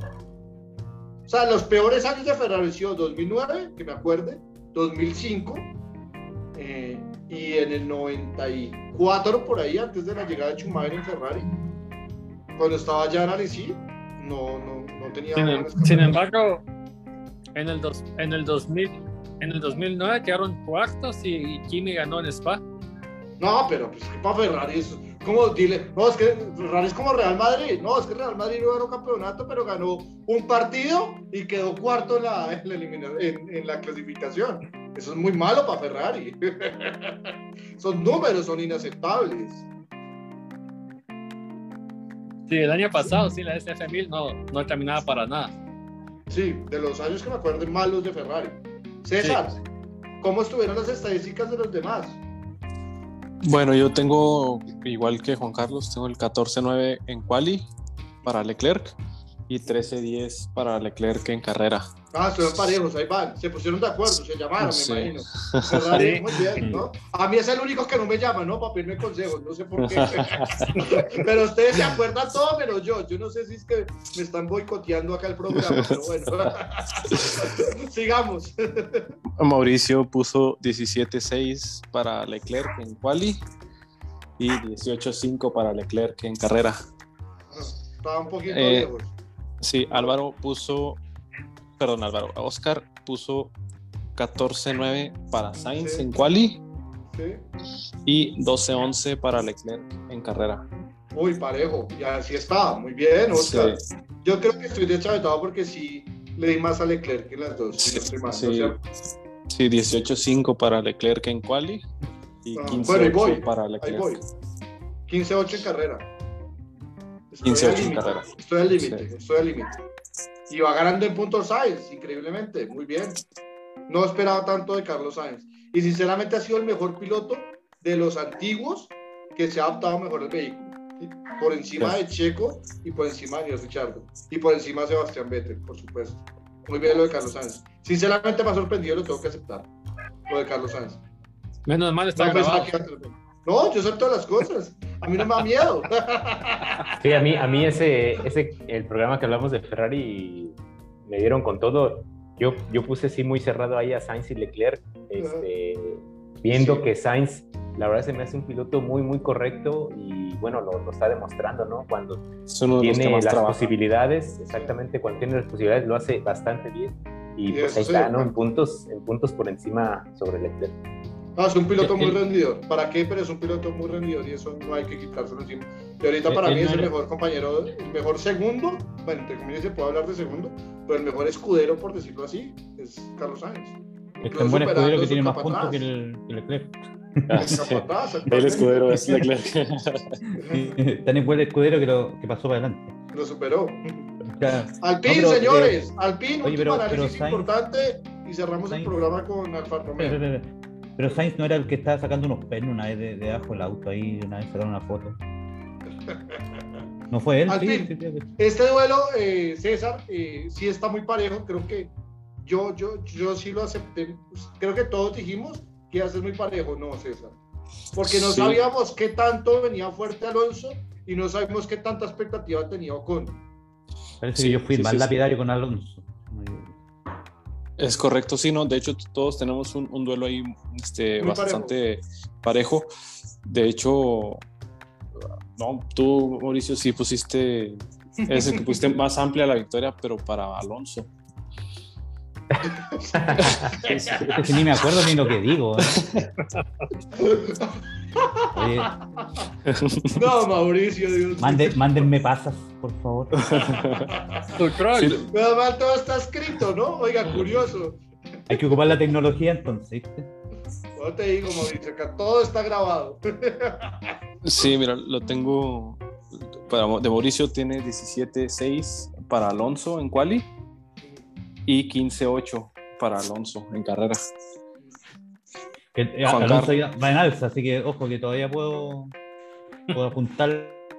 O sea, los peores años de Ferrari han sido 2009, que me acuerde, 2005, eh, y en el 94 por ahí, antes de la llegada de Schumacher en Ferrari, cuando estaba ya en Alesi, no, no, no tenía
sin, sin embargo, en el, dos, en, el 2000, en el 2009 quedaron cuartos y Kimi ganó en Spa.
No, pero pues que para Ferrari es como dile, no, es que Ferrari es como Real Madrid, no, es que Real Madrid no ganó campeonato, pero ganó un partido y quedó cuarto en la, en la, en- en la clasificación. Eso es muy malo para Ferrari. son números, son inaceptables.
Sí, el año pasado, sí, la SF1000 no, no terminaba para nada.
Sí, de los años que me acuerden malos de Ferrari. César, ¿cómo estuvieron las estadísticas de los demás?
Bueno, yo tengo, igual que Juan Carlos, tengo el 14-9 en quali para Leclerc y 13-10 para Leclerc en carrera.
Ah, estuvieron parejos, ahí van. Se pusieron de acuerdo, se llamaron,
Sí.
me imagino. Ferrari,
Sí.
muy bien, ¿no? A mí es el único que no me llama, ¿no? Para pedirme consejos, no sé por qué. pero ustedes se acuerdan todo menos yo. Yo no sé si es que me están boicoteando acá el programa, pero bueno. Sigamos.
Mauricio puso 17-6 para Leclerc en quali y 18-5 para Leclerc en carrera.
Estaba un poquito
Eh,
lejos.
Sí, Álvaro puso, perdón Álvaro, Oscar puso 14-9 para Sainz
Sí.
en quali
Sí.
y 12-11 para Leclerc en carrera.
Muy parejo. Y así está. Muy bien, Oscar.
Sí.
Yo creo que estoy deschavetado porque sí le di más a Leclerc que las dos. si no estoy mal, ¿no es
Sí, sí, 18-5 para Leclerc en quali y
Ah,
15-8
bueno, ahí voy,
para Leclerc.
voy. 15-8 en carrera. Estoy
15-8
al
en carrera.
Estoy al límite,
Sí.
estoy al límite. Y va ganando en puntos Sainz, increíblemente, muy bien. No esperaba tanto de Carlos Sainz. Y sinceramente ha sido el mejor piloto de los antiguos que se ha adaptado mejor al vehículo. Por encima de Checo y por encima de Richardo. Y por encima de Sebastián Vettel, por supuesto. Muy bien lo de Carlos Sainz. Sinceramente me ha sorprendido, lo tengo que aceptar. Lo de Carlos Sainz.
Menos mal está
No,
grabado.
No, yo acepto las cosas. A mí no me da miedo.
Sí, a mí, a mí ese, ese, el programa que hablamos de Ferrari me dieron con todo. Yo, yo puse así muy cerrado ahí a Sainz y Leclerc, este, viendo
Sí.
que Sainz, la verdad se me hace un piloto muy, muy correcto y bueno, lo, lo está demostrando, ¿no? Cuando tiene las
trabaja.
posibilidades, exactamente, cuando tiene las posibilidades lo hace bastante bien. Y
Y
pues ahí
sí,
está, ¿no?
¿no?
En puntos, en puntos por encima sobre Leclerc.
No, es un piloto muy
El-
rendidor. ¿Para qué? Pero es un piloto muy rendidor y eso no hay que quitárselo encima. Y ahorita
Él-
para
él
mí
no
es el mejor compañero, el mejor segundo. Bueno, entre comillas se puede hablar de segundo, pero el mejor escudero, por decirlo así, es Carlos Sainz.
Es tan buen escudero que tiene más puntos que el, que Leclerc.
Ah,
El
sí. El escudero es Leclerc.
Tan es buen escudero que, lo, que pasó para adelante.
Lo superó.
Ya,
Alpine,
No,
señores. Alpine,
oye,
último
pero-
análisis
pero Sainz-
importante y cerramos el
Sainz-
programa con Alfa Romeo.
pero, pero Sainz no era el que estaba sacando unos pernos una vez de, de abajo el auto ahí, una vez sacaron una foto. ¿No fue él?
Al
Sí,
fin.
sí, sí, sí.
Este duelo, eh, César, eh, sí está muy parejo. Creo que yo, yo, yo sí lo acepté. Pues, Creo que todos dijimos que iba a ser muy parejo, no, César. Porque no
Sí.
sabíamos qué tanto venía fuerte Alonso y no sabemos qué tanta expectativa tenía Ocon.
Parece
Sí,
que yo fui
sí,
más
sí, sí.
lapidario con Alonso.
Es correcto, sí, no. De hecho, todos tenemos un, un duelo ahí este,
Muy
bastante parejo. De hecho, no, tú, Mauricio, sí pusiste, es el que pusiste más amplia la victoria, pero para Alonso. Sí.
Es que ni me acuerdo ni lo que digo. ¿eh? Oye,
No, Mauricio, Dios.
mande- mándenme pasas, por favor.
Tu troll.
Sí,
Nada mal todo está escrito, ¿no? Oiga, curioso.
Hay que ocupar la tecnología entonces.
No te digo, Mauricio, acá todo está grabado.
Sí, mira, lo tengo. Para, de Mauricio tiene 17-6 para Alonso en quali y 15-8 para Alonso en carrera.
Que, eh, Alonso ya va en alza, así que ojo que todavía puedo, puedo apuntar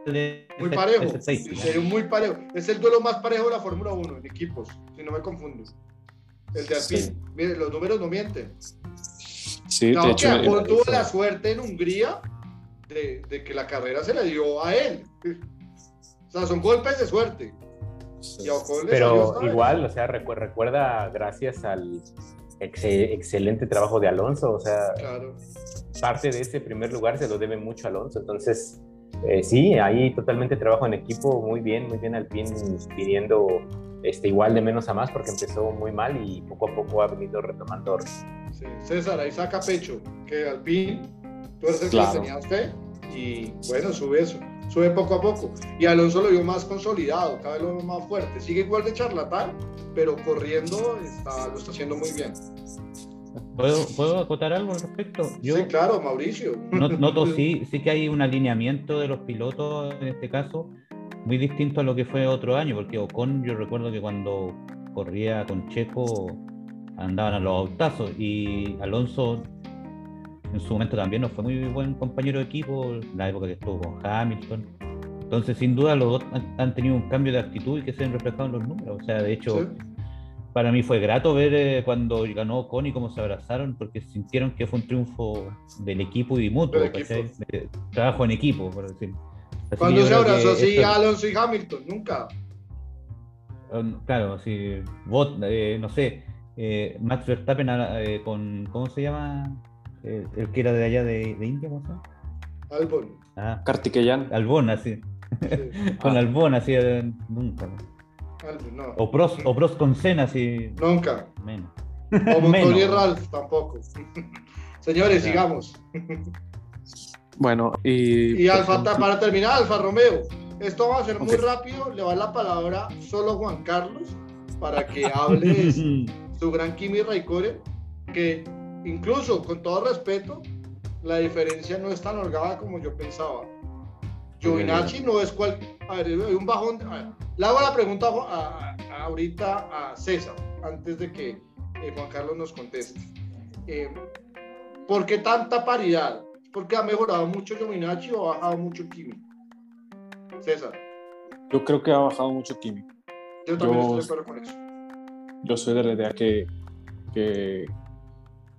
Muy parejo. sería muy parejo. Es el duelo más parejo de la Fórmula 1 en equipos, si no me confundo. El de Alpine. Mire, los números no mienten.
Sí, de hecho.
Que tuvo la suerte en Hungría de, de, que la carrera se le dio a él. O sea, son golpes de suerte.
Pero igual, o sea, recuerda gracias al excelente trabajo de Alonso, o sea, parte de ese primer lugar se lo debe mucho a Alonso, entonces eh, sí, ahí totalmente trabajo en equipo, muy bien, muy bien Alpine pidiendo este, igual de menos a más porque empezó muy mal y poco a poco ha venido retomando.
Sí. César, ahí saca pecho, que Alpine, tú eres el que tenías fe y bueno, sube eso sube poco a poco. Y Alonso lo vio más consolidado, cada vez lo veo más fuerte. Sigue igual de charlatán, pero corriendo está, lo está haciendo muy bien.
¿Puedo, ¿Puedo acotar algo al respecto?
Yo sí, claro, Mauricio.
Noto sí, sí que hay un alineamiento de los pilotos en este caso muy distinto a lo que fue otro año, porque Ocon yo recuerdo que cuando corría con Checo andaban a los autazos y Alonso en su momento también no fue muy buen compañero de equipo, la época que estuvo con Hamilton. Entonces, sin duda, los dos han tenido un cambio de actitud y que se han reflejado en los números. O sea, de hecho, para mí fue grato ver eh, cuando ganó Connie cómo se abrazaron, porque sintieron que fue un triunfo del equipo y mutuo, trabajo en equipo, por decir.
cuando se abrazó así Alonso y Hamilton, nunca.
Um, claro, sí, bot, eh, no sé, eh, Max Verstappen con, ¿cómo se llama? El, que era de allá de, de India, ¿cómo se llama?
Albon.
Ah, Kartikeyan.
Albon, así. con ah. Albon, así, eh, nunca.
Albon, no.
O Pros, o Pros con Cena, así.
Nunca. Menos. O Motor y Ralph, tampoco. Señores, sigamos.
Bueno, y.
Y Alfa, para terminar, Alfa Romeo. Esto va a ser muy rápido. Le va la palabra solo Juan Carlos para que hable su gran Kimi Raikkonen, que incluso con todo respeto, la diferencia no es tan holgada como yo pensaba. Giovinacci no es cual. A ver, hay un bajón. le hago la pregunta ahorita a César, antes de que eh, Juan Carlos nos conteste. Eh, ¿Por qué tanta paridad? ¿Porque ha mejorado mucho Giovinacci o ha bajado mucho Kimi? César.
Yo creo que ha bajado mucho Kimi.
Yo también estoy de acuerdo con eso.
Yo soy de la idea que, que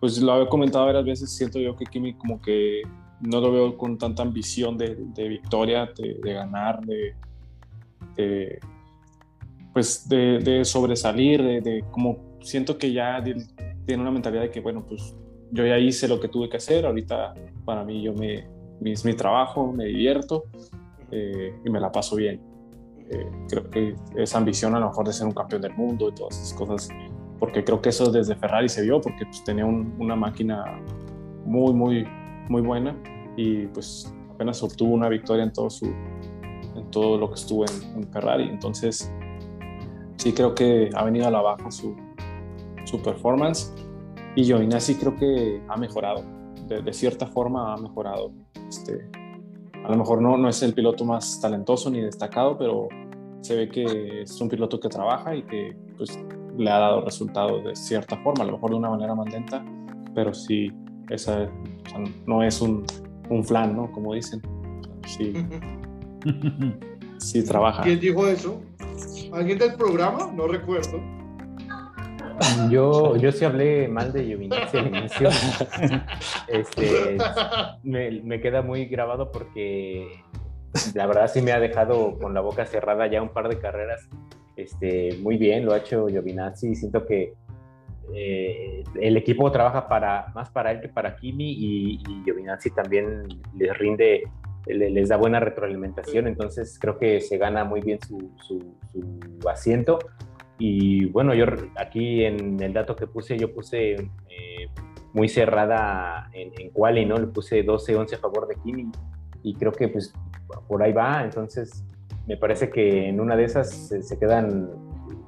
pues lo había comentado varias veces, siento yo que Kimi como que no lo veo con tanta ambición de, victoria, de, ganar, de, pues de, sobresalir, de, como siento que ya tiene una mentalidad de que bueno, pues yo ya hice lo que tuve que hacer, ahorita para mí yo me, es mi trabajo, me divierto eh, y me la paso bien. Eh, creo que esa ambición a lo mejor de ser un campeón del mundo y todas esas cosas porque creo que eso desde Ferrari se vio, porque pues, tenía una máquina muy, muy, muy buena y pues apenas obtuvo una victoria en todo, su, en todo lo que estuvo en, Ferrari. Entonces, sí creo que ha venido a la baja su, su performance y Giovinazzi creo que ha mejorado, de, cierta forma ha mejorado. Este, a lo mejor no, no es el piloto más talentoso ni destacado, pero se ve que es un piloto que trabaja y que pues, le ha dado resultados de cierta forma, a lo mejor de una manera más lenta, pero sí, esa no es un, un flan, ¿no? Como dicen. Sí, sí trabaja.
¿Quién dijo eso? ¿Alguien del programa? No recuerdo.
Yo, yo sí hablé mal de Giovinazzi al inicio. Este, me, me, queda muy grabado porque la verdad sí me ha dejado con la boca cerrada ya un par de carreras este, muy bien, lo ha hecho Giovinazzi. Siento que eh, el equipo trabaja para, más para él que para Kimi y, y Giovinazzi también les rinde, les da buena retroalimentación, entonces creo que se gana muy bien su, asiento. Y bueno, yo aquí en el dato que puse, yo puse eh, muy cerrada en, en quali, ¿no? Le puse 12-11 a favor de Kimi y creo que pues por ahí va, entonces me parece que en una de esas se, quedan,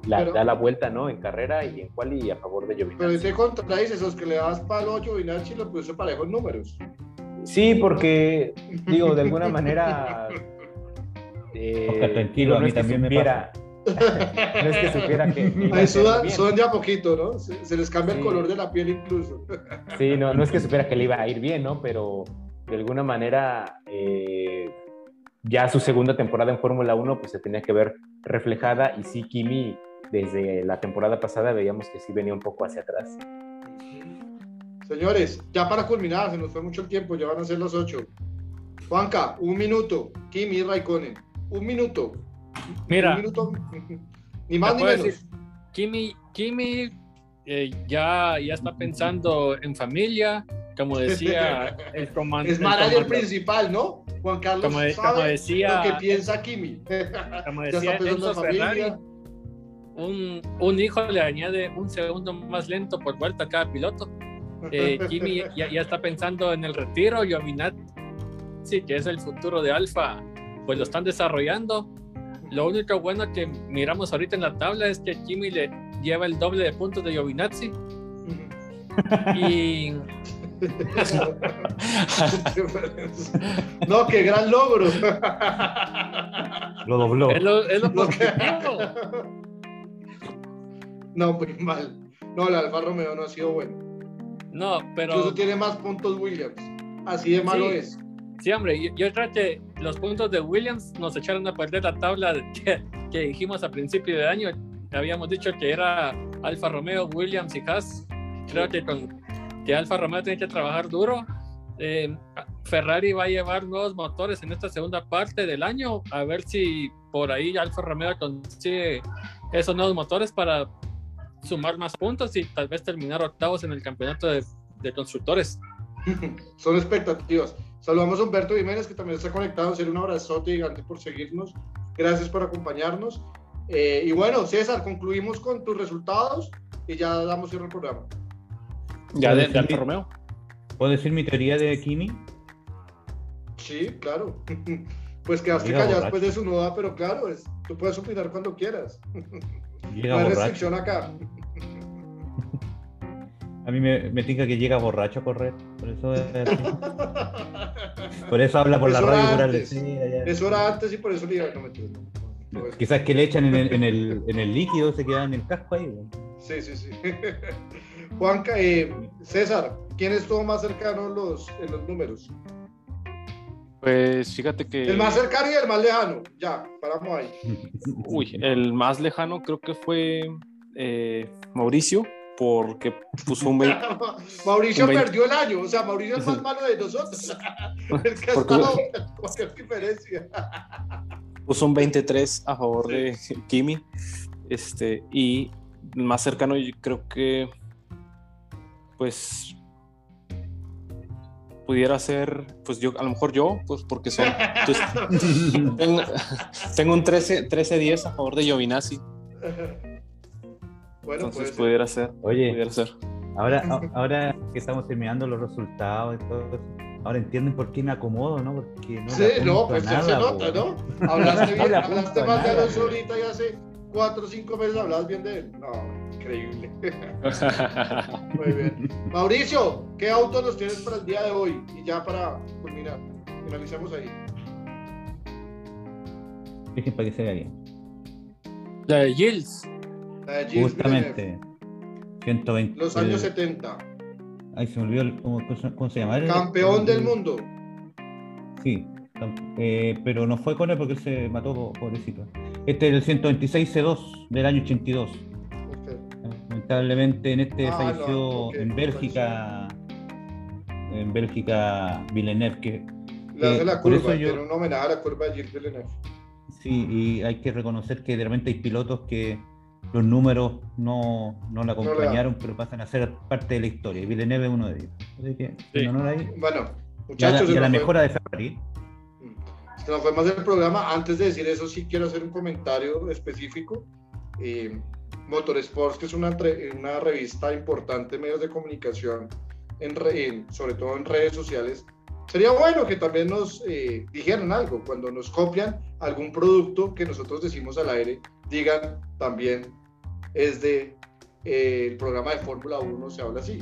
la, da la vuelta, ¿no? En carrera y en quali a favor de Giovinazzi.
Pero ese contradice esos que le das palo a Giovinazzi lo puse parejo en números.
Sí, porque, digo, de alguna manera...
Eh, tranquilo, a mí también me pasa.
no es que supiera que.
Ahí sudan, sudan ya poquito, ¿no? Se, les cambia el color de la piel incluso.
Sí, no, no es que supiera que le iba a ir bien, ¿no? Pero de alguna manera eh, ya su segunda temporada en Fórmula 1 pues se tenía que ver reflejada y sí, Kimi desde la temporada pasada veíamos que sí venía un poco hacia atrás.
Señores, ya para culminar, se nos fue mucho el tiempo, ya van a ser las 8. Juanca, un minuto. Kimi Raikkonen, un minuto.
Mira,
Un minuto. Ni más ni menos.
decir, Kimi, Kimi eh, ya, ya está pensando en familia, como decía el comandante.
Es manager principal, ¿no? Juan Carlos
Como de-
sabe
como decía-
lo que piensa Kimi.
Como decía Enzo. Ferrari, un, un hijo le añade un segundo más lento por vuelta a cada piloto. Eh, Kimi ya, ya está pensando en el retiro, Giovinazzi, que es el futuro de Alfa, pues lo están desarrollando. Lo único bueno que miramos ahorita en la tabla es que Kimi le lleva el doble de puntos de Giovinazzi y
no, qué gran logro.
Lo dobló.
es lo, es lo.
No, muy mal. No, el Alfa Romeo no ha sido bueno.
No, pero
Incluso tiene más puntos Williams. Así de malo
Sí.
es.
sí, hombre, yo, yo creo que los puntos de Williams nos echaron a perder la tabla que, que dijimos a principio de año. Habíamos dicho que era Alfa Romeo, Williams y Haas. Creo que, con, que Alfa Romeo tiene que trabajar duro. Eh, Ferrari va a llevar nuevos motores en esta segunda parte del año. A ver si por ahí Alfa Romeo consigue esos nuevos motores para sumar más puntos y tal vez terminar octavos en el campeonato de, de constructores.
Son expectativas. Saludamos a Humberto Jiménez, que también está conectado. Hacer un abrazote gigante por seguirnos. Gracias por acompañarnos. Eh, y bueno, César, concluimos con tus resultados y ya damos cierre al programa.
Ya de, de Alfa Romeo.
¿Puedo decir mi teoría de Kimi?
Sí, claro. Pues quedaste
Llega
callado
borracho.
después de su nuda, pero claro, es, tú puedes opinar cuando quieras.
Llega
No hay
borracho.
restricción acá.
A mí me, me tinca que llega borracho a correr. Por eso, es por eso habla por la radio
antes.
ya.
Eso era antes y por eso le iba no, no, no, no,
Quizás que le echan en el, en el, en el líquido, se queda en el casco ahí.
Sí, sí, sí. Juanca, eh, César, ¿quién estuvo más cercano en los, en los números?
Pues fíjate que.
El más cercano y el más lejano. Ya, paramos ahí.
Uy, el más lejano creo que fue eh, Mauricio, porque puso un 20.
Mauricio
un
perdió el año, o sea, Mauricio es más malo de nosotros. El que ha
Porque-
estado, cualquier diferencia.
puso un 23 a favor de Kimi. Este, y el más cercano, yo creo que. Pues. Pudiera ser, pues yo, a lo mejor yo, pues porque son. pues, tengo, tengo un 13 13-10 a favor de Giovinazzi.
Bueno,
Entonces
pues.
pudiera ser,
Oye,
pudiera ser.
ahora, ahora que estamos terminando los resultados y todo eso, ahora entienden por qué me acomodo, ¿no? Porque no
Sí, no, pues ya se
nada,
nota. ¿no? Hablaste
No
bien,
le
hablaste más de
nada,
Alonso ahorita y hace cuatro o cinco meses hablabas bien de él. No, increíble. Muy bien. Mauricio, ¿qué auto nos tienes para el día de hoy? Y ya para culminar, finalicemos ahí.
Dejen para que se vea bien.
La de Gilles.
La de Gilles
Justamente. 120.
Los años
eh,
70.
Ay, se me olvidó el- cómo, cómo se llama.
Campeón
el-
del mundo.
Sí, eh, pero no fue con él porque él se mató, po- pobrecito. Este es el 126 C2 del año 82. Lamentablemente en este
Ah,
falleció
no, ok,
en Bélgica, en Bélgica Villeneuve, que
Le hace
Eh,
la
por
curva,
eso yo-
un homenaje a la curva de Gilles Villeneuve.
sí, y hay que reconocer que de repente hay pilotos que los números no, no la acompañaron, pero pasan a ser parte de la historia. Y Villeneuve es uno de ellos. Así que,
Sí.
honor a ellos.
Bueno,
Y a la,
muchachos,
y a la mejora de Ferrari.
Se nos fue más del programa. Antes de decir eso, sí quiero hacer un comentario específico. Eh, Motorsports, que es una, una revista importante en medios de comunicación, en en- sobre todo en redes sociales. Sería bueno que también nos eh, dijeran algo cuando nos copian algún producto que nosotros decimos al aire, digan también es de eh, el programa de Fórmula 1, se habla así,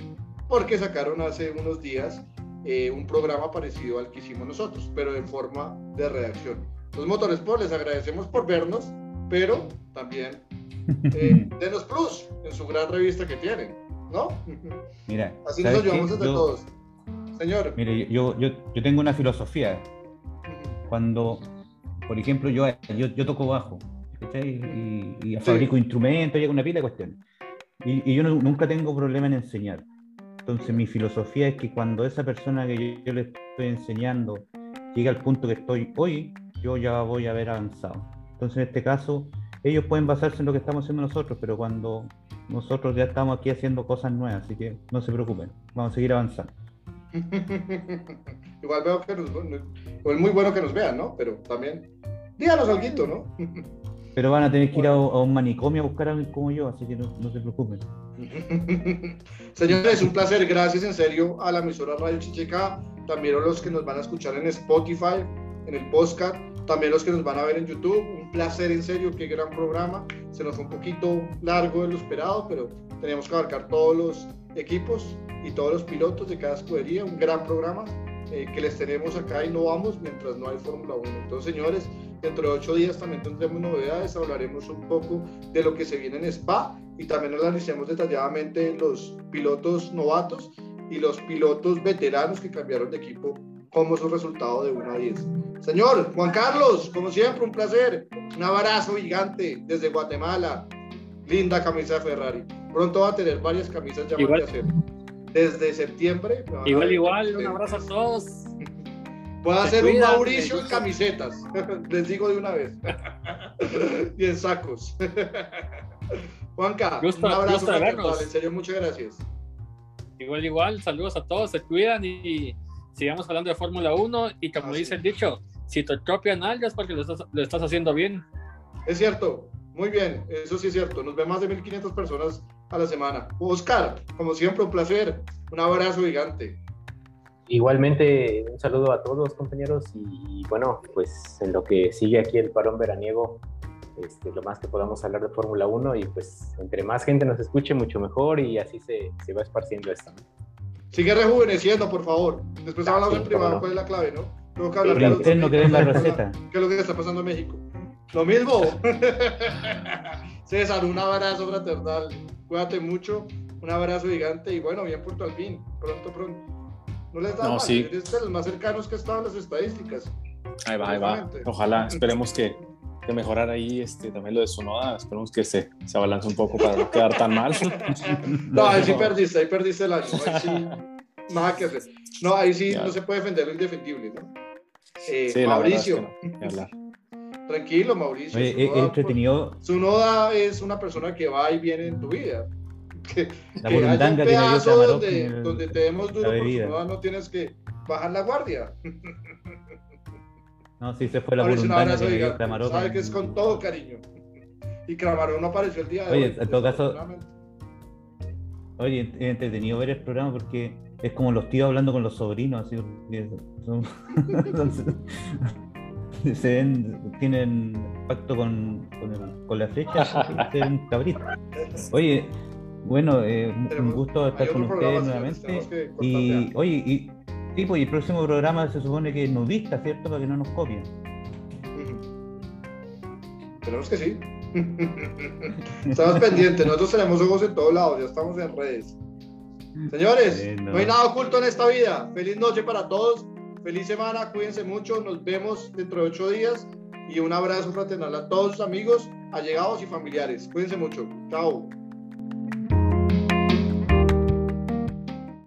porque sacaron hace unos días eh, un programa parecido al que hicimos nosotros, pero en forma de redacción. Los Motorsport les agradecemos por vernos, pero también eh, denos plus en su gran revista que tienen, ¿no?
Mira,
Así nos
¿sabes
ayudamos entre
Yo-
todos. Señor.
Mire, yo, yo, yo tengo una filosofía. Cuando por ejemplo, yo, yo, yo toco bajo, y, y, fabrico instrumentos y una pila de cuestiones. Y, y yo nunca tengo problema en enseñar. Entonces mi filosofía es que cuando esa persona que yo, le estoy enseñando llega al punto que estoy hoy, yo ya voy a haber avanzado. Entonces en este caso, ellos pueden basarse en lo que estamos haciendo nosotros, pero cuando nosotros ya estamos aquí haciendo cosas nuevas, así que no se preocupen, vamos a seguir avanzando.
Igual veo que nos, es muy bueno que nos vean, ¿no? Pero también díganos algo, ¿no?
Pero van a tener que ir a, un manicomio a buscar a alguien como yo, así que no, se preocupen.
Señores, un placer. Gracias en serio a la emisora Radio Chicheca, también a los que nos van a escuchar en Spotify, en el podcast, también los que nos van a ver en YouTube. Un placer en serio, qué gran programa. Se nos fue un poquito largo de lo esperado, pero teníamos que abarcar todos los equipos y todos los pilotos de cada escudería. Un gran programa eh, que les tenemos acá y no vamos mientras no hay Fórmula 1. Entonces, señores, Dentro de ocho días también tendremos novedades, hablaremos un poco de lo que se viene en Spa y también analicemos detalladamente los pilotos novatos y los pilotos veteranos que cambiaron de equipo como su resultado de 1 a 10. Señor Juan Carlos, como siempre, un placer. Un abrazo gigante desde Guatemala. Linda camisa de Ferrari. Pronto va a tener varias camisas ya igual. hacer. Desde septiembre.
Igual, igual. Un abrazo a todos.
Puedo hacer un Mauricio en camisetas, les digo de una vez. y en sacos. Juanca, un abrazo en serio, muchas gracias.
Igual, igual, saludos a todos, se cuidan y sigamos hablando de Fórmula 1 y como dice el dicho, si te copian algo es porque lo estás, lo estás haciendo bien.
Es cierto, muy bien, eso sí es cierto, nos ven más de 1500 personas a la semana. Oscar, como siempre, un placer, un abrazo gigante.
Igualmente, un saludo a todos compañeros y bueno, pues en lo que sigue aquí el parón veraniego, este, lo más que podamos hablar de Fórmula 1 y pues entre más gente nos escuche, mucho mejor y así se, se va esparciendo esto.
Sigue rejuveneciendo, por favor. Después hablamos en privado, cuál es la clave, ¿no?
Tengo que hablar de no que la receta.
¿Qué es lo que está pasando en México? Lo mismo. César, un abrazo fraternal. Cuídate mucho. Un abrazo gigante y bueno, bien pronto al fin. Pronto, pronto. No les da no, mal, sí. es de los más cercanos que estaban las estadísticas.
Ahí va, ahí va. Ojalá, esperemos que, que mejorar ahí este, también lo de Sonoda. Esperemos que se, se abalance un poco para no quedar tan mal.
no, ahí sí perdiste, ahí perdiste el año. Ahí sí, nada que hacer. No, ahí sí no se puede defender lo indefendible, ¿no? Eh, sí, Mauricio. Tranquilo, Mauricio.
Oye, he, entretenido.
Su noda es una persona que va y viene en tu vida que,
la que haya un
pedazo donde, donde te demos duro por no tienes que bajar la guardia.
No, sí se fue la burundanga que dio Camarón.
Sabe que es con todo cariño. Y Camarón no apareció el día de
Oye, hoy. en todo caso... Oye, entretenido ver el programa porque es como los tíos hablando con los sobrinos, así, son, se ven, tienen pacto con, con, el, con la flecha, se ven cabritos. Oye, bueno, eh, un gusto estar con ustedes nuevamente. Y, oye, y, tipo, pues, y el próximo programa se supone que es nudista, ¿cierto? Para que no nos copien.
Tenemos que sí. estamos pendientes, nosotros tenemos ojos en todos lados, ya estamos en redes. Señores, no hay nada oculto en esta vida. Feliz noche para todos, feliz semana, cuídense mucho, nos vemos dentro de ocho días y un abrazo fraternal a todos sus amigos, allegados y familiares. Cuídense mucho. Chao.